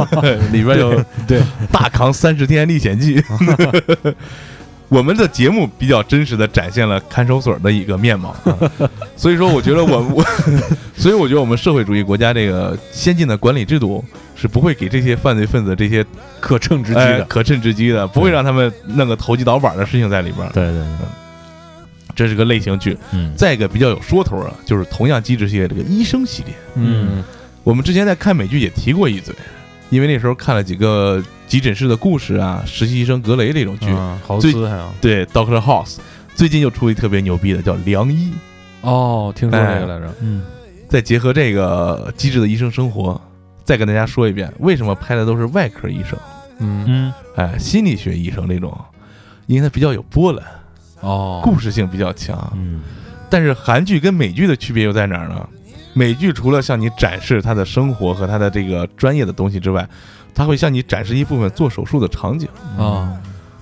里边有 对。大扛三十天历险记。我们的节目比较真实的展现了看守所的一个面貌，啊所以说我觉得我我，所以我觉得我们社会主义国家这个先进的管理制度是不会给这些犯罪分子这些可乘之机的，哎可乘之机的，不会让他们弄个投机倒把的事情在里边儿。对对对，这是个类型剧。嗯。再一个比较有说头啊，就是同样机制系列这个医生系列，嗯。我们之前在看美剧也提过一嘴，因为那时候看了几个急诊室的故事啊，实习医生格雷这种剧，嗯，豪最斯还有。对 Doctor House，最近又出一特别牛逼的叫良医，哦，听说这个来着，嗯再结合这个机智的医生生活，再跟大家说一遍，为什么拍的都是外科医生，嗯嗯。哎，心理学医生这种，因为它比较有波澜，哦，故事性比较强。嗯但是韩剧跟美剧的区别又在哪儿呢？美剧除了向你展示他的生活和他的这个专业的东西之外，他会向你展示一部分做手术的场景。啊，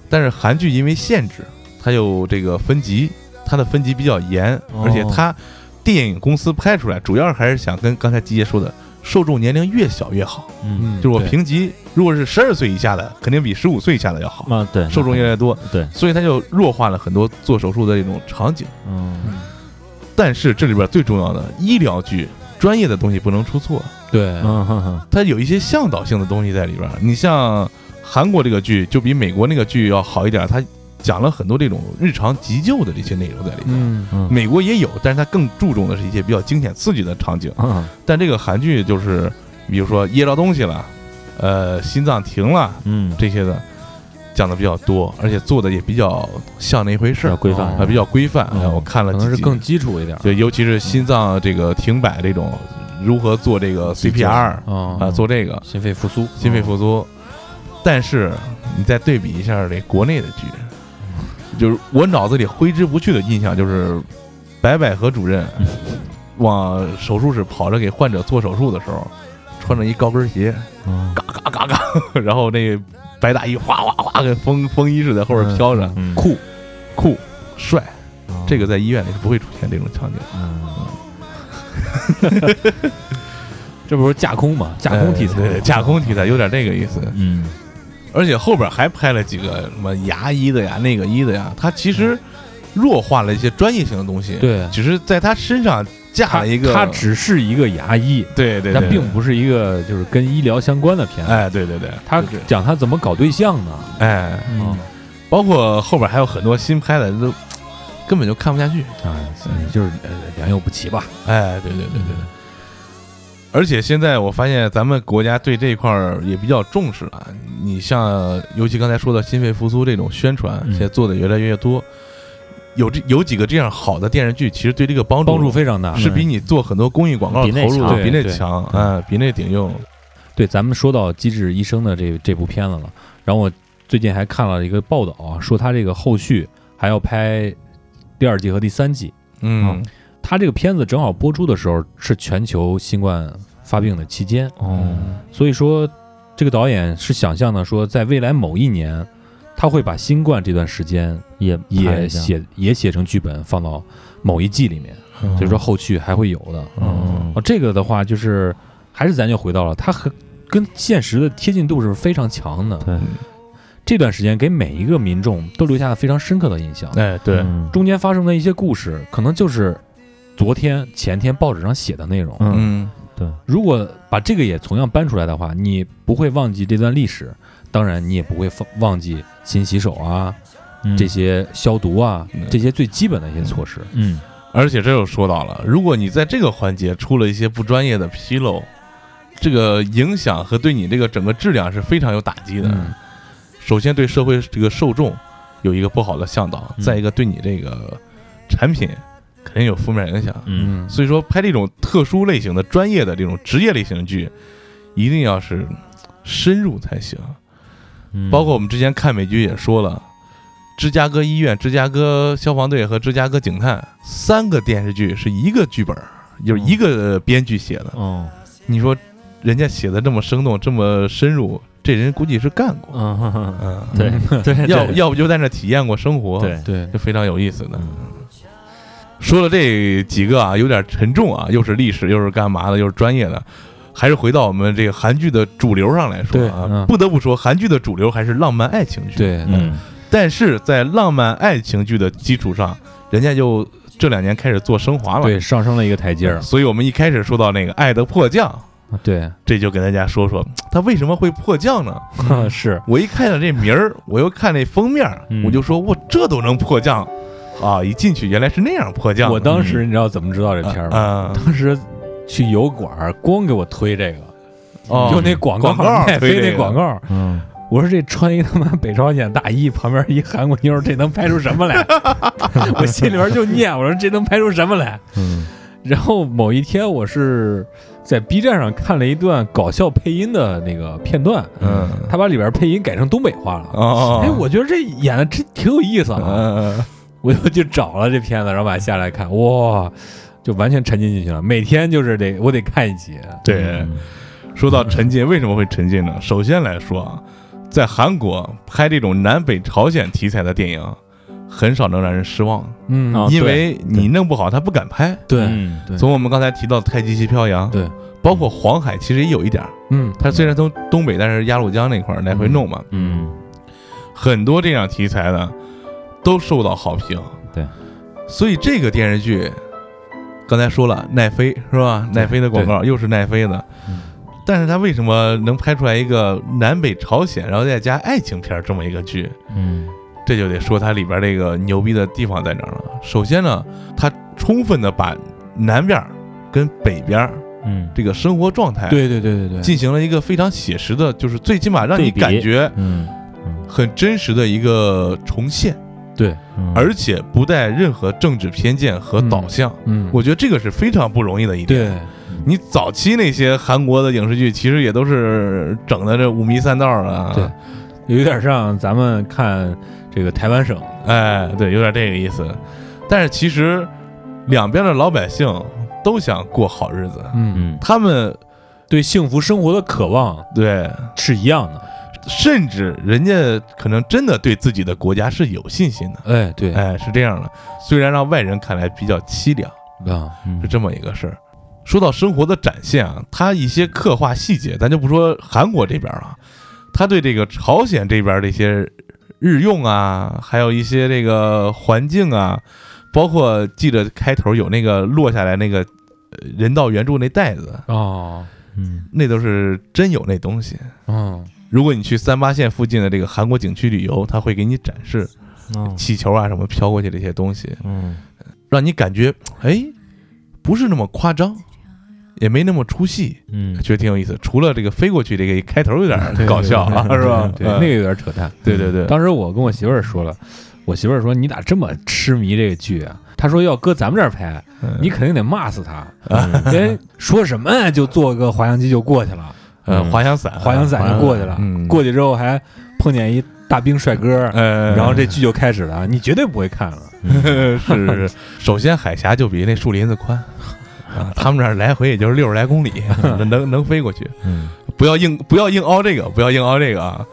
但是韩剧因为限制，它有这个分级，它的分级比较严，哦而且它电影公司拍出来，主要还是想跟刚才吉杰说的，受众年龄越小越好。嗯嗯，就是我评级，如果是十二岁以下的，肯定比十五岁以下的要好，啊对，受众越来越多，对，所以它就弱化了很多做手术的这种场景。嗯但是这里边最重要的医疗剧，专业的东西不能出错，对，嗯哼哼它有一些向导性的东西在里边。你像韩国这个剧，就比美国那个剧要好一点，它讲了很多这种日常急救的这些内容在里面。嗯。嗯。美国也有，但是它更注重的是一些比较惊险刺激的场景。嗯。但这个韩剧就是，比如说噎着东西了，呃，心脏停了嗯。这些的，讲的比较多，而且做的也比较像那一回事儿，比较规范。啊，比较规范。嗯。哎我看了几集可能是更基础一点，对，尤其是心脏这个停摆这种，如何做这个 CPR 啊，啊做这个。心肺复苏，心肺复苏。但是你再对比一下这国内的剧，就是我脑子里挥之不去的印象就是白百合主任往手术室跑着给患者做手术的时候，穿着一高跟鞋，嗯。嘎嘎嘎嘎，然后那个白大衣哗哗哗跟风风衣似的在后边飘着，嗯酷。酷帅。哦。这个在医院里是不会出现这种场景。嗯。这不是架空嘛？架空题材，哎对对架空题材有点这个意思。嗯而且后边还拍了几个什么牙医的呀、那个医的呀，他其实弱化了一些专业性的东西，，对，只是在他身上架了一个，他只是一个牙医，对对，他对并不是一个就是跟医疗相关的片。子，哎，对对对，他就是讲他怎么搞对象呢？哎，嗯。包括后边还有很多新拍的都根本就看不下去，啊，就是呃良莠不齐吧？哎，对对对对对。而且现在我发现咱们国家对这一块儿也比较重视了。你像，尤其刚才说的心肺复苏这种宣传，嗯现在做的越来越多。有这有几个这样好的电视剧，其实对这个帮助帮助非常大。是比你做很多公益广告投入的比那强，啊，比那顶用。对，咱们说到《机智医生》的这这部片子了，然后我最近还看了一个报道啊，说他这个后续还要拍第二季和第三季。嗯他这个片子正好播出的时候是全球新冠发病的期间，哦。所以说这个导演是想象的说，在未来某一年，他会把新冠这段时间也也写也写成剧本放到某一季里面，所以说后续还会有的。嗯哦，这个的话就是还是咱就回到了，它和跟现实的贴近度是非常强的。对。这段时间给每一个民众都留下了非常深刻的印象。哎，对，嗯中间发生的一些故事，可能就是昨天、前天报纸上写的内容。嗯。对。如果把这个也同样搬出来的话，你不会忘记这段历史，当然你也不会忘忘记勤洗手啊，嗯。这些消毒啊，嗯。这些最基本的一些措施。嗯。而且这又说到了，如果你在这个环节出了一些不专业的纰漏，这个影响和对你这个整个质量是非常有打击的。嗯。首先对社会这个受众有一个不好的向导，嗯。再一个对你这个产品肯定有负面影响。嗯。所以说，拍这种特殊类型的、专业的这种职业类型的剧，一定要是深入才行。嗯。包括我们之前看美剧也说了，芝加哥医院、芝加哥消防队和芝加哥警探三个电视剧是一个剧本儿，就是一个编剧写的。哦。你说人家写的这么生动、这么深入，这人估计是干过，嗯。对对要对。要不就在那体验过生活，对。对。就非常有意思的。嗯说了这几个啊，有点沉重啊，又是历史，又是干嘛的，又是专业的，还是回到我们这个韩剧的主流上来说啊，嗯不得不说，韩剧的主流还是浪漫爱情剧。，对，嗯但是在浪漫爱情剧的基础上，人家就这两年开始做升华了。对，上升了一个台阶儿。所以我们一开始说到那个《爱的迫降》，对，这就给大家说说它为什么会迫降呢？是我一看到这名儿，我又看那封面，嗯我就说我这都能迫降啊！一进去原来是那样迫降的。我当时你知道怎么知道这片儿吗？啊，当时去油管儿光给我推这个，哦就那广告广那广告，嗯，我说这穿一他妈北朝鲜大衣，旁边一韩国妞，这能拍出什么来？我心里边就念，我说这能拍出什么来？嗯，然后某一天，我是在 B 站上看了一段搞笑配音的那个片段，嗯他把里边配音改成东北话了。哦，哎，我觉得这演的真挺有意思啊！嗯我就去找了这片子，然后把它下来看，哇，就完全沉浸进去了。每天就是得我得看一集，对，说到沉浸，为什么会沉浸呢？首先来说啊，在韩国拍这种南北朝鲜题材的电影，很少能让人失望，嗯啊因为你弄不好他不敢拍。对从我们刚才提到的太极旗飘扬，对，包括黄海，其实也有一点儿。嗯，他虽然从东北，但是鸭绿江那块儿来回弄嘛，嗯，很多这样题材的都受到好评。对，所以这个电视剧，刚才说了奈飞是吧？奈飞的广告又是奈飞的，嗯。但是他为什么能拍出来一个南北朝鲜，然后再加爱情片儿这么一个剧？嗯，这就得说它里边这个牛逼的地方在哪儿了。首先呢，它充分的把南边儿跟北边儿嗯，这个生活状态对对对对对，进行了一个非常写实的，就是最起码让你感觉嗯，很真实的一个重现，对，嗯而且不带任何政治偏见和导向。嗯，我觉得这个是非常不容易的一点。对你早期那些韩国的影视剧，其实也都是整的这五迷三道啊。对，有点像咱们看这个台湾省，哎，对，有点这个意思。但是其实两边的老百姓都想过好日子，嗯，嗯，他们对幸福生活的渴望对，是一样的。甚至人家可能真的对自己的国家是有信心的。哎，对。哎，是这样的，虽然让外人看来比较凄凉，啊，嗯。是这么一个事儿。说到生活的展现啊，他一些刻画细节，咱就不说韩国这边了，他对这个朝鲜这边这些日用啊，还有一些这个环境啊，包括记得开头有那个落下来那个呃人道援助那袋子，哦，嗯，那都是真有那东西。嗯，如果你去三八线附近的这个韩国景区旅游，他会给你展示哦，气球啊什么飘过去这些东西，嗯，让你感觉哎，不是那么夸张，也没那么出戏，嗯，觉得挺有意思。除了这个飞过去这个开头有点搞笑啊，是吧？那个有点扯淡。对对对，当时我跟我媳妇儿说了，我媳妇儿说你咋这么痴迷这个剧啊？她说要搁咱们这儿拍，嗯。你肯定得骂死他，嗯。因为说什么呀？就坐个滑翔机就过去了，呃嗯滑翔伞，滑翔伞就过去了，嗯过去之后还碰见一大兵帅哥，呃，然后这剧就开始了，你绝对不会看了。是是是，首先海峡就比那树林子宽。啊，他们这儿来回也就是六十来公里，能能飞过去。嗯不要硬不要硬凹这个，不要硬凹这个啊。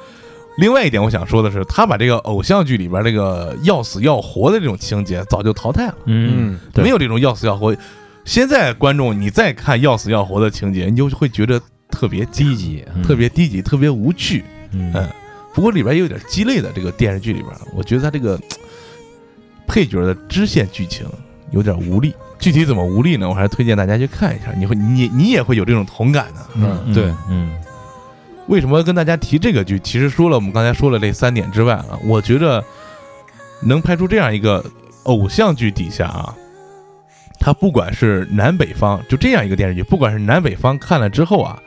另外一点，我想说的是，他把这个偶像剧里边这个要死要活的这种情节早就淘汰了，嗯，没有这种要死要活。现在观众你再看要死要活的情节，你就会觉得特别低级、嗯特别低级、特别无趣。嗯嗯不过里边也有点鸡肋的这个电视剧里边，我觉得他这个配角的支线剧情有点无力。具体怎么无力呢？我还是推荐大家去看一下，你会你你也会有这种同感的。嗯，嗯对，嗯为什么跟大家提这个剧？其实说了我们刚才说了这三点之外啊，我觉得能拍出这样一个偶像剧底下啊，它不管是南北方，就这样一个电视剧，不管是南北方看了之后啊，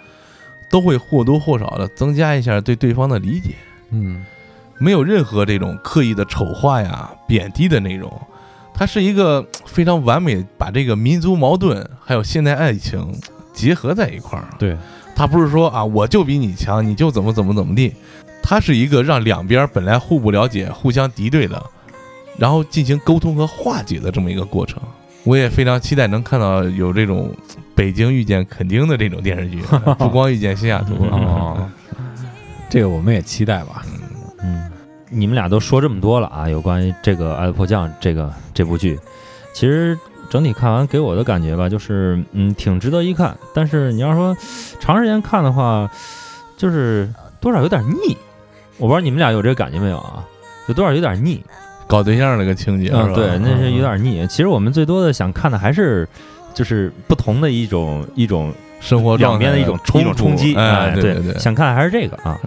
都会或多或少的增加一下对对方的理解。嗯没有任何这种刻意的丑化呀、贬低的内容，它是一个非常完美把这个民族矛盾还有现代爱情结合在一块儿。对，它不是说啊我就比你强，你就怎么怎么怎么地，它是一个让两边本来互不了解、互相敌对的，然后进行沟通和化解的这么一个过程。我也非常期待能看到有这种北京遇见垦丁的这种电视剧，不光遇见西雅图。哦，这个我们也期待吧。嗯，你们俩都说这么多了啊，有关于这个《爱的迫降》这个这部剧，其实整体看完给我的感觉吧，就是嗯，挺值得一看。但是你要说长时间看的话，就是多少有点腻。我不知道你们俩有这个感觉没有啊？就多少有点腻。搞对象那个情节，嗯，对，那是有点腻。其实我们最多的想看的还是就是不同的一种一种生活两边的一种冲一种冲击，哎，对对对，想看还是这个啊，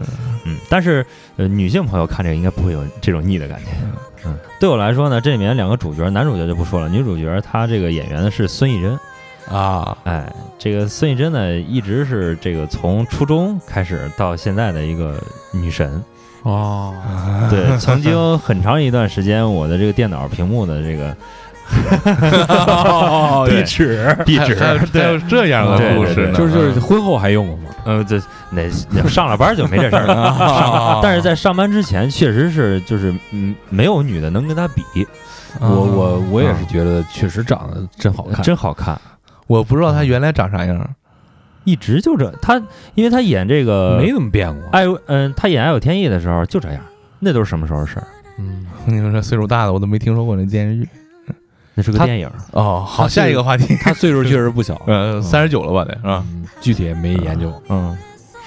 嗯，但是呃，女性朋友看这个应该不会有这种腻的感觉。嗯，对我来说呢，这里面两个主角，男主角就不说了，女主角她这个演员呢是孙艺珍，啊，哎，这个孙艺珍呢一直是这个从初中开始到现在的一个女神，哦，对，曾经很长一段时间，我的这个电脑屏幕的这个哦 壁纸，壁纸。还有，还有这样的故事呢，就是就是婚后还用过吗？呃，这那那上了班就没这事儿了。上但是在上班之前，确实是就是嗯，没有女的能跟他比，我我我也是觉得确实长得真好看，真好看。我不知道他原来长啥样，一直就这，他因为他演这个没怎么变过。爱有嗯，他演《爱有天意》的时候就这样，那都是什么时候的事儿？嗯，你说这岁数大的我都没听说过那电视剧。那是个电影。哦，好，下一个话题，他岁数确实不小，呃，三十九了吧得是吧？嗯具体也没研究。嗯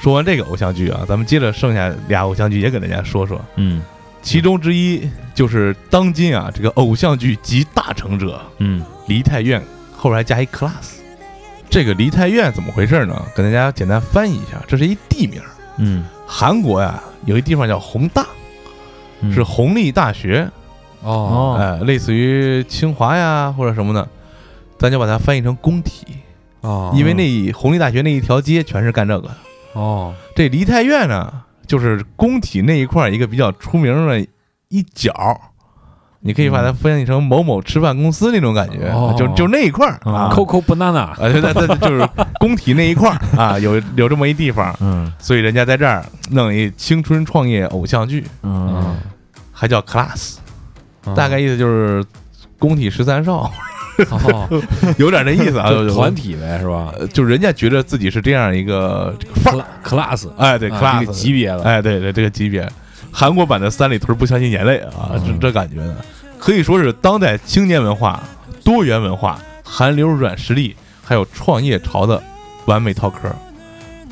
说完这个偶像剧啊，咱们接着剩下俩偶像剧也给大家说说。嗯其中之一就是当今啊这个偶像剧集大成者嗯梨泰院，后边还加一 class。这个梨泰院怎么回事呢？跟大家简单翻译一下，这是一地名。嗯，韩国呀有一地方叫弘大，嗯。是弘利大学，哦，哎、类似于清华呀或者什么的，咱就把它翻译成工体，哦，因为那弘利大学那一条街全是干这个的。哦，这梨泰院呢，就是工体那一块儿一个比较出名的一角儿，你可以把它翻译成某某吃饭公司那种感觉，哦。就就那一块儿啊。Coco Banana，啊，对对对，就是工体那一块儿 啊，有有这么一地方，嗯。所以人家在这儿弄一青春创业偶像剧，嗯。还叫 class，嗯。大概意思就是工体十三少，哦，有点那意思啊，就团体呗，是吧？呃，就人家觉得自己是这样一个范儿，？class，哎，对啊 class 级别了，哎，对对，这个级别，韩国版的三里屯不相信眼泪啊，这嗯。这感觉的，可以说是当代青年文化、多元文化、韩流软实力，还有创业潮的完美套壳。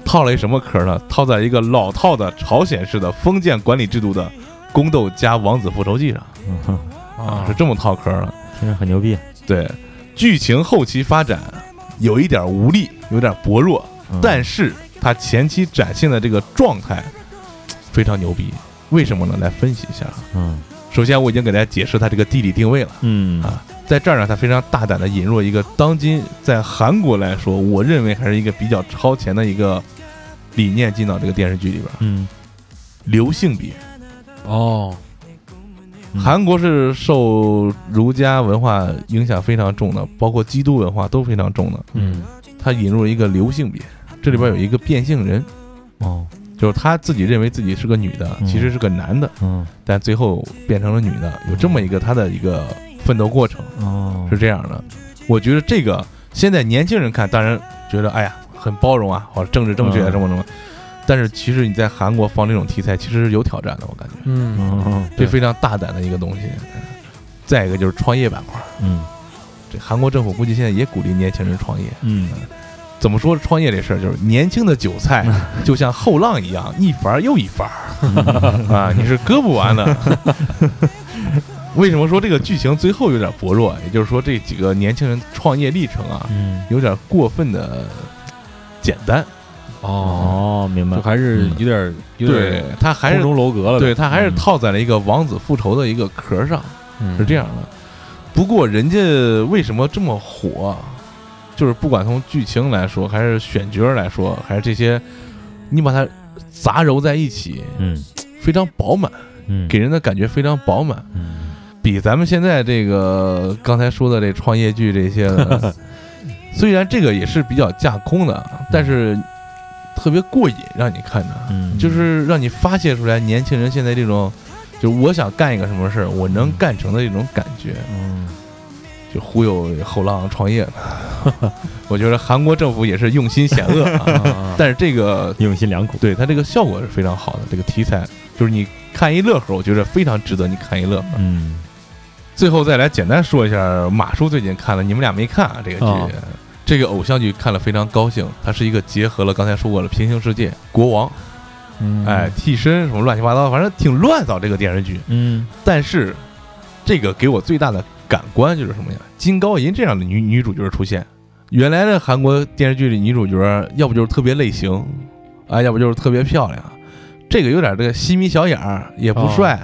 套了一什么壳呢？套在一个老套的朝鲜式的封建管理制度的宫斗加王子复仇记上嗯，啊，是这么套壳的。听着很牛逼。对，剧情后期发展有一点无力，有点薄弱，嗯但是它前期展现的这个状态非常牛逼。为什么呢？来分析一下。嗯首先，我已经给大家解释它这个地理定位了。嗯。啊在这儿呢，它非常大胆的引入一个当今在韩国来说，我认为还是一个比较超前的一个理念进到这个电视剧里边儿，嗯。流性别。哦，嗯韩国是受儒家文化影响非常重的，包括基督文化都非常重的。嗯，它引入了一个流性别，这里边有一个变性人，哦就是他自己认为自己是个女的，嗯其实是个男的，嗯但最后变成了女的，有这么一个他的一个奋斗过程哦是这样的。我觉得这个现在年轻人看，当然觉得哎呀很包容啊，或者政治正确啊嗯什么什么，但是其实你在韩国放这种题材，其实是有挑战的，我感觉嗯，嗯这非常大胆的一个东西。再一个就是创业板块，嗯这韩国政府估计现在也鼓励年轻人创业。嗯怎么说创业这事儿，就是年轻的韭菜 就像后浪一样，一番又一番儿啊，你是割不完的。为什么说这个剧情最后有点薄弱？也就是说，这几个年轻人创业历程啊，嗯有点过分的简单。哦，哦，明白就。还是有点有对点，他还是空中楼阁了，对他还是嗯套在了一个王子复仇的一个壳上，嗯是这样的。不过人家为什么这么火？就是不管从剧情来说，还是选角来说，还是这些，你把它杂糅在一起，嗯。非常饱满，嗯。给人的感觉非常饱满，嗯。比咱们现在这个刚才说的这创业剧这些的，虽然这个也是比较架空的，但是特别过瘾，让你看着，嗯就是让你发泄出来年轻人现在这种，就是我想干一个什么事儿，我能干成的这种感觉，嗯就忽悠后浪创业的。我觉得韩国政府也是用心险恶 但是这个 用心良苦。对它这个效果是非常好的，这个题材就是你看一乐呵，我觉得非常值得你看一乐呵。嗯最后再来简单说一下，马叔最近看了，你们俩没看啊？这个剧，哦这个偶像剧看了非常高兴，它是一个结合了刚才说过的平行世界、国王，嗯哎，替身什么乱七八糟，反正挺乱糟这个电视剧。嗯但是这个给我最大的感官就是什么呀？金高银这样的女女主角出现，原来的韩国电视剧里女主角，要不就是特别类型，啊，要不就是特别漂亮。这个有点这个细眯小眼儿，也不帅，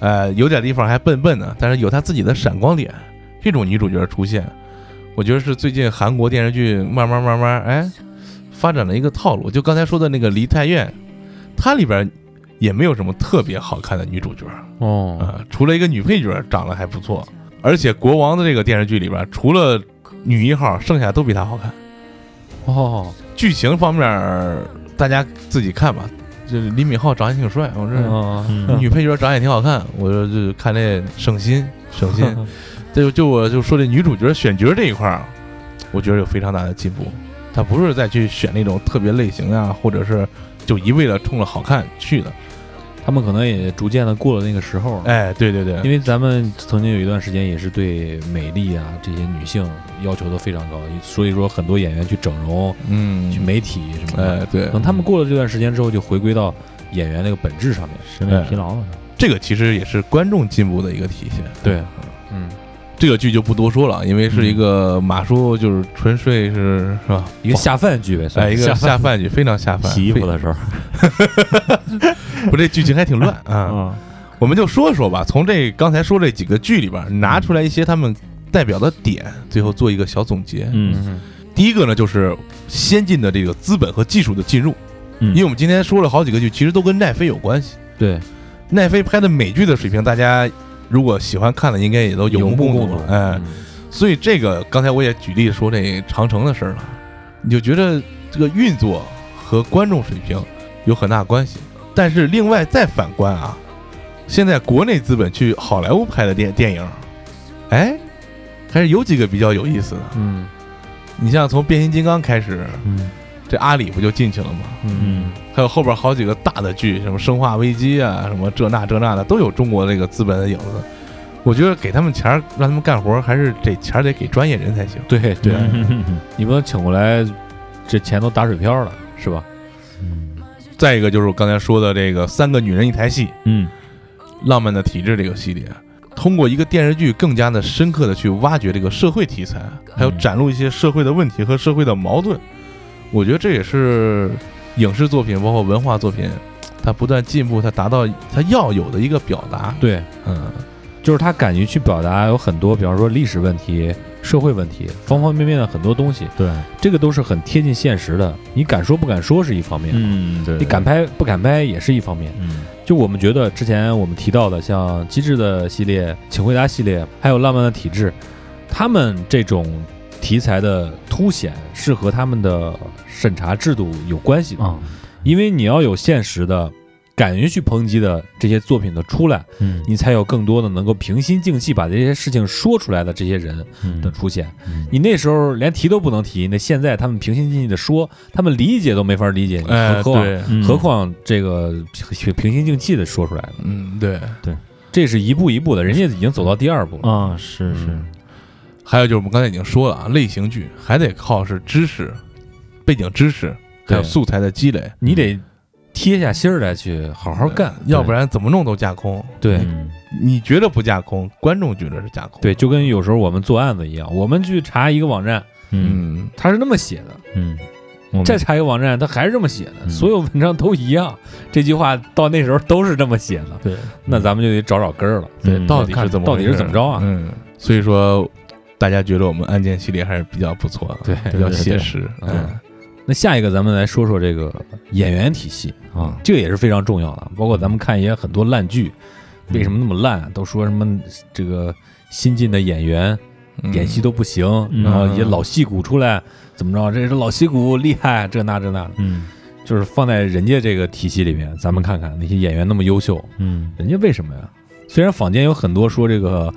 呃，有点地方还笨笨的，但是有她自己的闪光点。这种女主角出现，我觉得是最近韩国电视剧慢慢慢慢哎发展了一个套路。就刚才说的那个《梨泰院》，它里边也没有什么特别好看的女主角，哦，啊，除了一个女配角长得还不错，而且国王的这个电视剧里边，除了女一号，剩下都比她好看。哦，剧情方面大家自己看吧。就是李敏镐长得挺帅，我这、女配角长得也挺好看，我就就看这省心省心。这 就就我就说这女主角选角这一块儿，我觉得有非常大的进步。她不是再去选那种特别类型啊，或者是就一味的冲着好看去的。他们可能也逐渐的过了那个时候了。哎，对对对，因为咱们曾经有一段时间也是对美丽啊这些女性要求都非常高，所以说很多演员去整容、嗯去，媒体什么的，哎对，等他们过了这段时间之后，就回归到演员那个本质上面。审美疲劳了。这个其实也是观众进步的一个体现。对，嗯，这个剧就不多说了，因为是一个马叔，就是纯粹是是吧？一个下饭剧呗，哎，算一个下饭剧，非常下饭。洗衣服的时候，非，不，这剧情还挺乱啊。嗯我们就说说吧，从这刚才说这几个剧里边拿出来一些他们代表的点，最后做一个小总结。嗯第一个呢，就是先进的这个资本和技术的进入，嗯因为我们今天说了好几个剧，其实都跟奈飞有关系。对，奈飞拍的美剧的水平，大家如果喜欢看的，应该也都有目共睹。哎，嗯所以这个刚才我也举例说这长城的事儿了，你就觉得这个运作和观众水平有很大关系。但是另外再反观啊，现在国内资本去好莱坞拍的电电影，哎，还是有几个比较有意思的。嗯你像从变形金刚开始，嗯这阿里不就进去了吗？嗯还有后边好几个大的剧，什么《生化危机》啊，什么这那这那的，都有中国这个资本的影子。我觉得给他们钱儿让他们干活儿，还是这钱儿得给专业人才行。对对，嗯 你不能请过来，这钱都打水漂了，是吧？嗯再一个就是我刚才说的这个三个女人一台戏，嗯《浪漫的体制》这个系列，通过一个电视剧更加的深刻的去挖掘这个社会题材，还有展露一些社会的问题和社会的矛盾。我觉得这也是影视作品包括文化作品，它不断进步，它达到它要有的一个表达。对，嗯，就是他敢于去表达有很多，比方说历史问题、社会问题，方方面面的很多东西，对，这个都是很贴近现实的。你敢说不敢说是一方面，嗯对，你敢拍不敢拍也是一方面。嗯就我们觉得之前我们提到的，像机智的系列、请回答系列，还有浪漫的体质，他们这种题材的凸显是和他们的审查制度有关系的，啊因为你要有现实的、敢于去抨击的这些作品的出来，嗯。你才有更多的能够平心静气把这些事情说出来的这些人的出现。嗯。你那时候连提都不能提，那现在他们平心静气的说，他们理解都没法理解你，哎，何况何况这个平平心静气的说出来的，嗯，对。对。这是一步一步的，人家已经走到第二步了。啊是是。嗯还有就是我们刚才已经说了啊，类型剧还得靠是知识、背景知识，还有对素材的积累，你得贴下心儿来去好好干，要不然怎么弄都架空。对嗯你觉得不架空，观众觉得是架空。对，就跟有时候我们做案子一样，我们去查一个网站，嗯嗯，它是那么写的，嗯，我们再查一个网站，他还是这么写的，嗯所有文章都一样。这句话到那时候都是这么写的，对那咱们就得找找根儿了。对，嗯到底是怎么到底是怎么着啊嗯，所以说大家觉得我们案件系列还是比较不错的，对比较写实。嗯嗯，那下一个咱们来说说这个演员体系啊，这个也是非常重要的。包括咱们看一些很多烂剧，为什么那么烂啊？都说什么这个新进的演员嗯演戏都不行，嗯然后一些老戏骨出来怎么着？这是老戏骨厉害，这那这那的，嗯就是放在人家这个体系里面，咱们看看那些演员那么优秀，嗯人家为什么呀？虽然坊间有很多说这个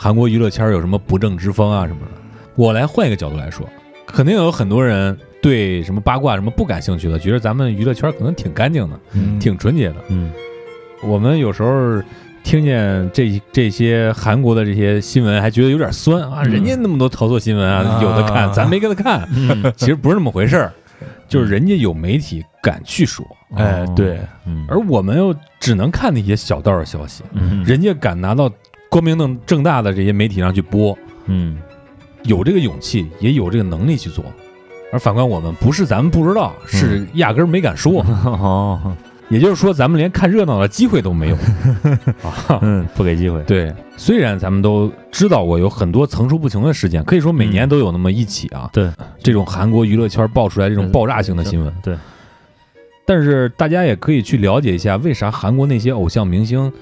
韩国娱乐圈有什么不正之风啊什么的，我来换一个角度来说，肯定有很多人对什么八卦什么不感兴趣的，觉得咱们娱乐圈可能挺干净的，嗯。挺纯洁的。嗯。我们有时候听见这这些韩国的这些新闻，还觉得有点酸啊，嗯。人家那么多操作新闻啊，啊。有的看，咱没跟他看。嗯，其实不是那么回事儿，就是人家有媒体敢去说，哎，对，嗯，而我们又只能看那些小道的消息，嗯。人家敢拿到光明正正大的这些媒体上去播，嗯有这个勇气，也有这个能力去做。而反观我们，不是咱们不知道，是压根儿没敢说。哦，也就是说，咱们连看热闹的机会都没有。啊，嗯，不给机会。对，虽然咱们都知道过有很多层出不穷的事件，可以说每年都有那么一起啊。对，这种韩国娱乐圈爆出来这种爆炸性的新闻，对，但是大家也可以去了解一下，为啥韩国那些偶像明星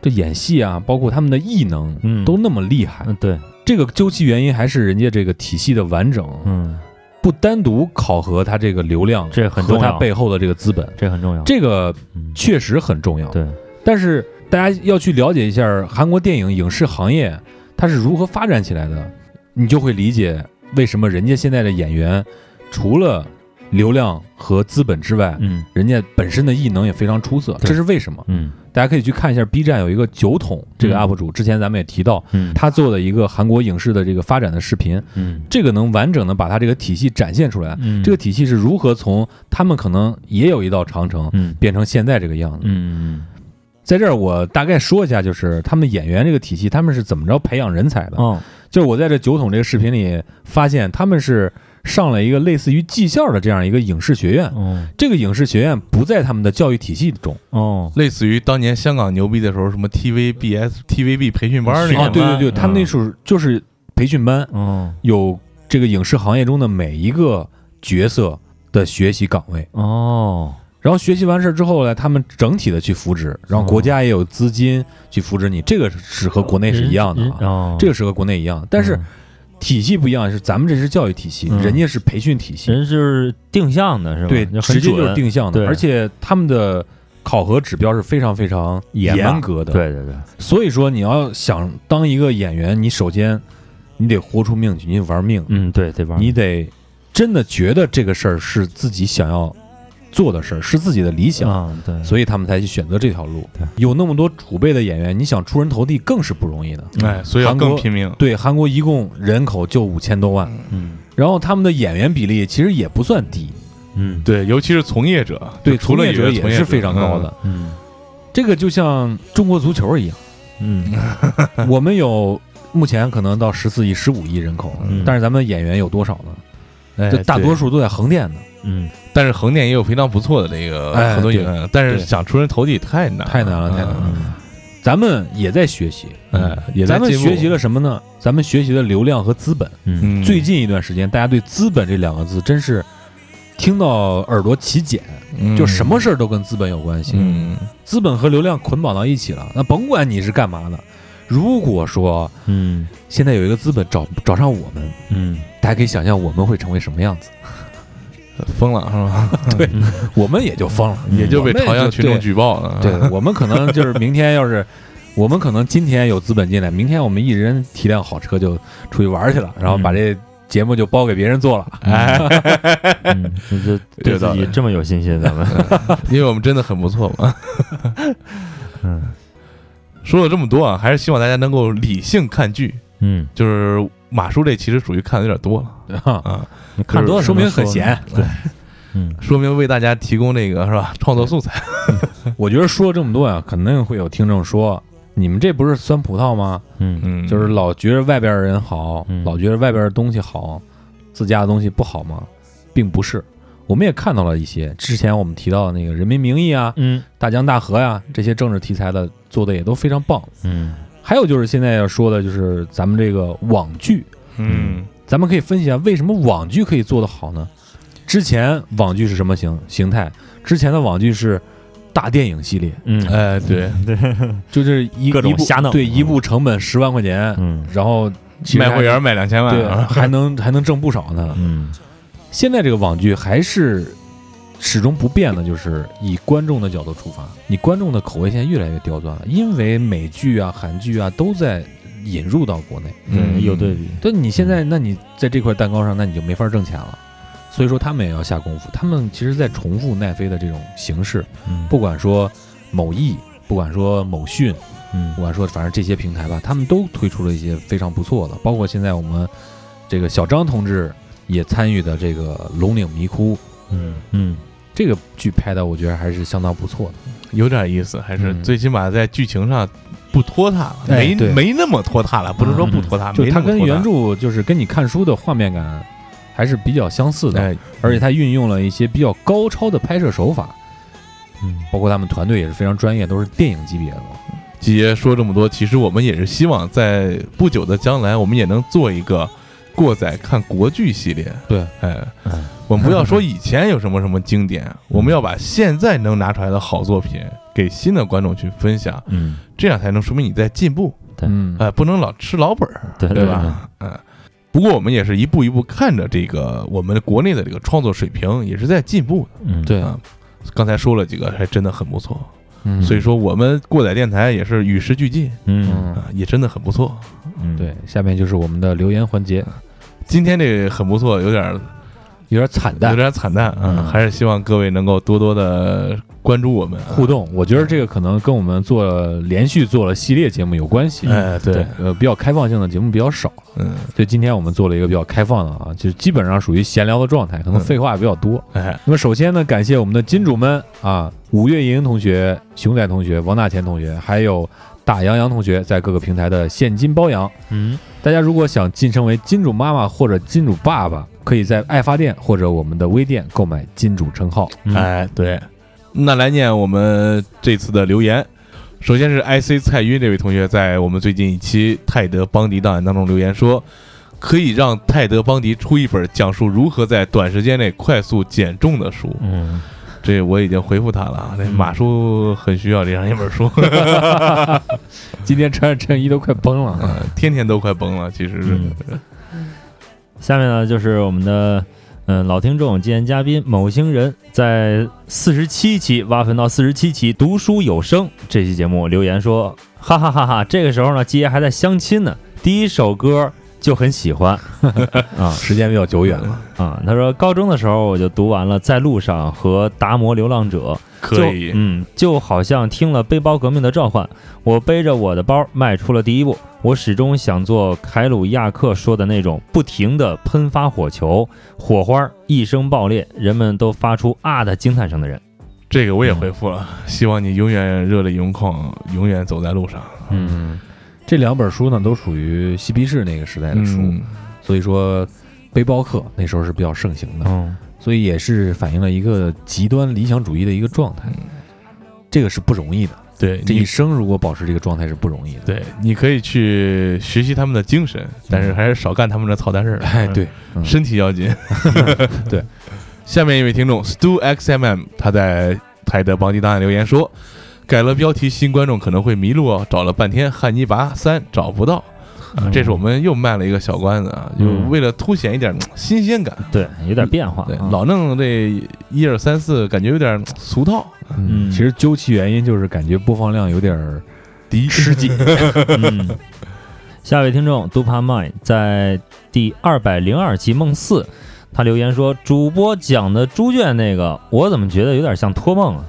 这演戏啊，包括他们的艺能，嗯都那么厉害。嗯，对，这个究其原因，还是人家这个体系的完整，嗯，不单独考核他这个流量，这很和重要，他背后的这个资本，这很重要。这个嗯确实很重要。对，但是大家要去了解一下韩国电影影视行业它是如何发展起来的，你就会理解为什么人家现在的演员除了流量和资本之外，嗯人家本身的异能也非常出色。这是为什么？嗯大家可以去看一下 B 站有一个酒桶这个嗯 UP 主，之前咱们也提到，嗯，他做的一个韩国影视的这个发展的视频，嗯这个能完整的把他这个体系展现出来。嗯这个体系是如何从他们可能也有一道长城，嗯变成现在这个样子。嗯在这儿我大概说一下，就是他们演员这个体系，他们是怎么着培养人才的。嗯就是我在这酒桶这个视频里发现，他们是上了一个类似于技校的这样一个影视学院。哦。这个影视学院不在他们的教育体系中。哦。类似于当年香港牛逼的时候，什么 TVBS、TVB 培训班儿那啊，对对对，嗯。他们那时候就是培训班，哦。有这个影视行业中的每一个角色的学习岗位。哦。然后学习完事儿之后呢，他们整体的去扶植，然后国家也有资金去扶植你，这个是和国内是一样的啊，哦，这个是和国内一样，但是嗯体系不一样，是咱们这是教育体系，嗯。人家是培训体系，人是定向的，是吧？对，就很直接就是准定向的，对。而且他们的考核指标是非常非常严吧严格的，，对对对，所以说你要想当一个演员，你首先你得豁出命去，你得玩命，嗯对对吧？你得真的觉得这个事儿是自己想要做的事儿，是自己的理想。啊对，所以他们才去选择这条路。有那么多储备的演员，你想出人头地更是不容易的。哎，所以要韩国更拼命。对，韩国一共人口就五千多万，嗯。然后他们的演员比例其实也不算低，嗯。对，尤其是从业者，对，除了从业者也是非常高的。嗯。这个就像中国足球一样，嗯。我们有目前可能到十四亿、十五亿人口，嗯。但是咱们演员有多少呢？哎这大多数都在横店呢，嗯但是横店也有非常不错的这个哎很多演员，但是对。想出人头地太难，太难了太难了嗯。咱们也在学习。哎，也在进步。咱们学习了什么呢？咱们学习了流量和资本。嗯嗯，最近一段时间，大家对“资本”这两个字真是听到耳朵起茧，嗯。就什么事儿都跟资本有关系。嗯。资本和流量捆绑到一起了，那甭管你是干嘛的，如果说嗯。现在有一个资本找找上我们，嗯。大家可以想象我们会成为什么样子，疯了是吧？对我们也就疯了，也就被朝阳群众举报了。对，我们可能就是明天要是。我们可能今天有资本进来，明天我们一人提辆好车就出去玩去了，然后把这节目就包给别人做了。哎，嗯，这这对自己这么有信心，咱们因为我们真的很不错嘛。嗯说了这么多啊，还是希望大家能够理性看剧。嗯，就是马叔这其实属于看的有点多了哈啊，你看多了说明很闲。对，嗯说明为大家提供这个是吧创作素材。我觉得说了这么多呀，肯定会有听众说，你们这不是酸葡萄吗？嗯嗯，就是老觉得外边的人好，嗯老觉得外边的东西好，自家的东西不好吗？并不是，我们也看到了一些之前我们提到的那个《人民名义》啊、嗯大江大河呀这些政治题材的做的也都非常棒。嗯还有就是现在要说的就是咱们这个网剧，嗯咱们可以分析一下为什么网剧可以做得好呢？之前网剧是什么形形态？之前的网剧是大电影系列，嗯哎对对，就是一各种一部瞎弄对，一部成本十万块钱，嗯然后卖会员卖两千万还能还能挣不少呢。嗯现在这个网剧还是始终不变的，就是以观众的角度出发。你观众的口味现在越来越刁钻了，因为美剧啊、韩剧啊都在引入到国内。嗯，有对比，但你现在，那你在这块蛋糕上，那你就没法挣钱了。所以说，他们也要下功夫。他们其实在重复奈飞的这种形式，嗯。不管说某易，不管说某讯，嗯。不管说反正这些平台吧，他们都推出了一些非常不错的，包括现在我们这个小张同志也参与的这个《龙岭迷窟》，嗯。嗯这个剧拍的我觉得还是相当不错的。有点意思，还是嗯。最起码在剧情上不拖沓了，没哎没那么拖沓了，不是说不拖沓，就它跟原著就是跟你看书的画面感还是比较相似的，哎，而且它运用了一些比较高超的拍摄手法，嗯，包括他们团队也是非常专业，都是电影级别的嘛。季爷说这么多，其实我们也是希望在不久的将来，我们也能做一个过载看国剧系列。对，哎。嗯，我们不要说以前有什么什么经典，我们要把现在能拿出来的好作品给新的观众去分享，嗯，这样才能说明你在进步。对嗯，哎，不能老吃老本儿，对对吧？嗯。不过我们也是一步一步看着这个我们国内的这个创作水平也是在进步的。嗯，对，啊刚才说了几个，还真的很不错。嗯所以说，我们过载电台也是与时俱进嗯嗯，啊，也真的很不错。嗯，对，下面就是我们的留言环节，今天这很不错，有点儿有点惨淡有。点惨淡啊，嗯还是希望各位能够多多的关注我们啊互。动，我觉得这个可能跟我们做了连续做了系列节目有关系。哎，对，呃，比较开放性的节目比较少，嗯，所以今天我们做了一个比较开放的啊，就是基本上属于闲聊的状态，可能嗯废话也比较多。哎，那么首先呢，感谢我们的金主们啊，五月莹同学、熊仔同学、王大钱同学，还有大洋洋同学在各个平台的现金包养。嗯，大家如果想晋升为金主妈妈或者金主爸爸，可以在爱发电或者我们的微店购买金主称号。嗯，哎，对，那来念我们这次的留言。首先是 IC 蔡晕这位同学在我们最近一期泰德邦迪档案当中留言说，可以让泰德邦迪出一本讲述如何在短时间内快速减重的书。嗯，这我已经回复他了啊，那马叔很需要这样一本书，今天穿着衬衣都快崩了。嗯，天天都快崩了，其实是。嗯下面呢就是我们的嗯老听众纪言嘉宾某星人在四十七期挖坟到四十七期读书有声这期节目留言说，哈哈哈哈，这个时候呢基爷还在相亲呢，第一首歌就很喜欢 啊时间比较久远了，啊，他说高中的时候我就读完了《在路上》和《达摩流浪者》，可以就，嗯，就好像听了背包革命的召唤，我背着我的包迈出了第一步。我始终想做凯鲁亚克说的那种不停的喷发火球，火花一声爆裂，人们都发出啊的惊叹声的人。这个我也回复了，希望你永远热泪盈眶，永远走在路上。嗯，这两本书呢都属于嬉皮士那个时代的书，嗯，所以说背包客那时候是比较盛行的，嗯所以也是反映了一个极端理想主义的一个状态。这个是不容易的，对，这一生如果保持这个状态是不容易的。对，你可以去学习他们的精神，但是还是少干他们的操蛋事儿。哎，对，嗯身体要紧。对，下面一位听众 Stu XMM，他在台的邦迪档案留言说，改了标题，新观众可能会迷路哦，找了半天《汉尼拔三》找不到。啊，这是我们又卖了一个小关子啊，就嗯为了凸显一点嗯新鲜感。对，有点变化。对，啊老弄这一二三四，感觉有点俗套。嗯其实究其原因就是感觉播放量有点儿低吃紧。嗯，下一位听众 Dupa Mine 在第二百零二期梦四，他留言说：“主播讲的猪圈那个，我怎么觉得有点像托梦啊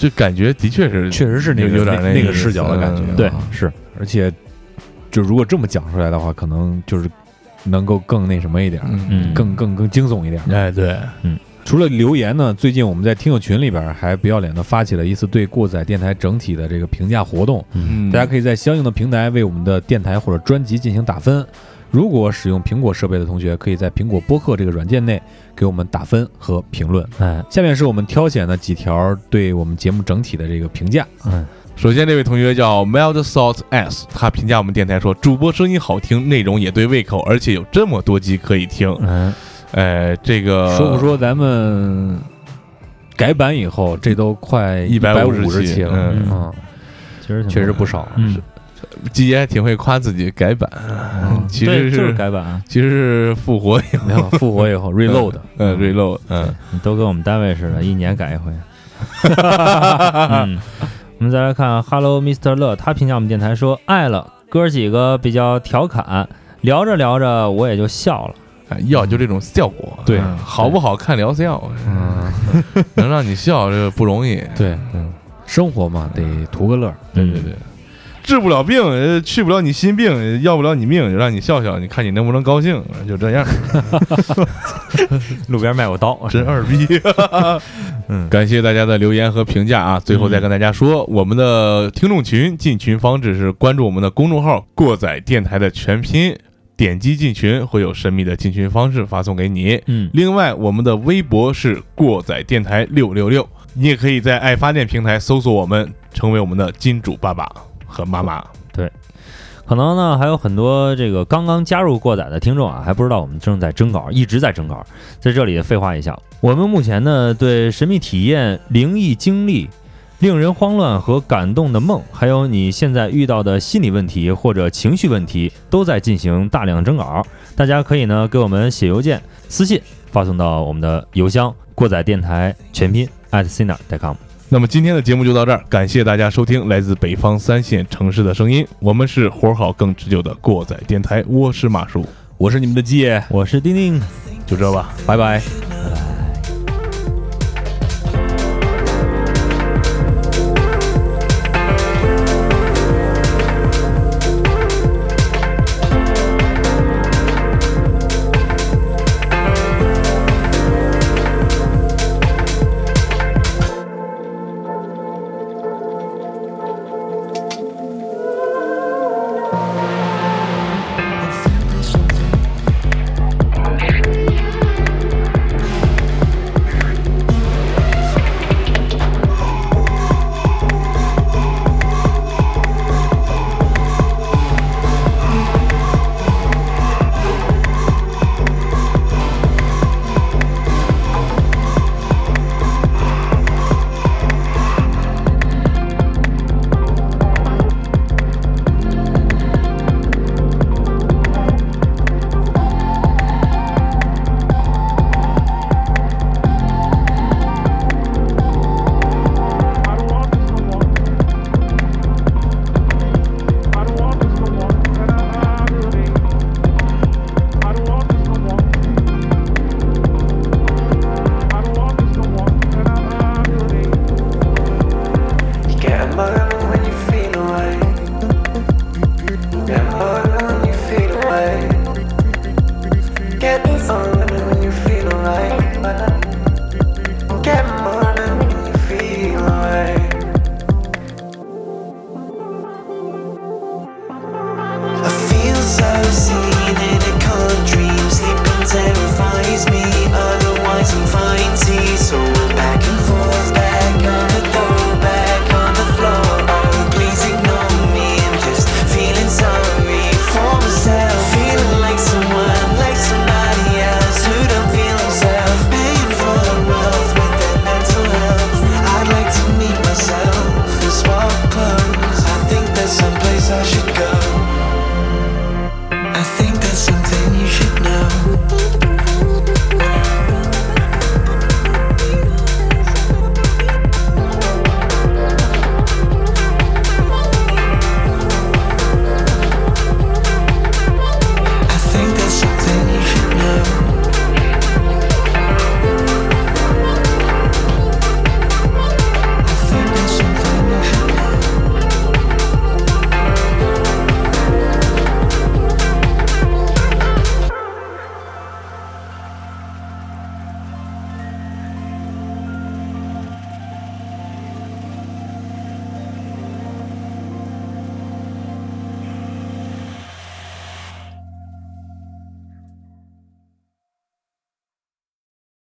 就感觉的确是，确实是那个有点那个视角的感觉嗯对，是，而且就如果这么讲出来的话，可能就是能够更那什么一点儿，嗯。嗯。更更更惊悚一点儿。哎，对，嗯。除了留言呢，最近我们在听友群里边儿还不要脸的发起了一次对过载电台整体的这个评价活动，嗯，大家可以在相应的平台为我们的电台或者专辑进行打分。如果使用苹果设备的同学，可以在苹果播客这个软件内给我们打分和评论。？”哎，下面是我们挑选的几条对我们节目整体的这个评价。嗯首先，这位同学叫 Mild Salt S，他评价我们电台说，主播声音好听，内容也对胃口，而且有这么多集可以听。嗯，哎，这个说不说咱们改版以后，这都快一百五十期了，嗯嗯，其实确实不少。嗯，季爷还挺会夸自己改版，嗯其实是改版啊，其实是复活以后，复活以后 reload，嗯，reload，嗯，你都跟我们单位似的，一年改一回。嗯，我们再来看 Hello Mr. 乐，他评价我们电台说：“爱了，哥儿几个比较调侃，聊着聊着我也就笑了。哎要就这种效果，对嗯好不好看疗效，嗯，能让你笑这不容易。对，嗯，生活嘛得图个乐儿。对对对。治不了病，呃去不了你心病，要不了你命，让你笑笑，你看你能不能高兴？就这样，路边卖过刀，真二逼。嗯感谢大家的留言和评价啊！最后再跟大家说，我们的听众群进群方式是关注我们的公众号“过载电台”的全拼，点击进群会有神秘的进群方式发送给你。嗯，另外，我们的微博是“过载电台六六六”，你也可以在爱发电平台搜索我们，成为我们的金主爸爸和妈妈对。可能呢还有很多这个刚刚加入过载的听众啊，还不知道我们正在征稿，一直在征稿。在这里废话一下，我们目前呢对神秘体验、灵异经历、令人慌乱和感动的梦，还有你现在遇到的心理问题或者情绪问题，都在进行大量征稿。大家可以呢给我们写邮件、私信发送到我们的邮箱过载电台全拼 at sina.com。那么今天的节目就到这儿，感谢大家收听来自北方三线城市的声音。我们是活好更持久的过载电台，我是马叔，我是你们的姐，我是丁丁，就这吧。拜拜。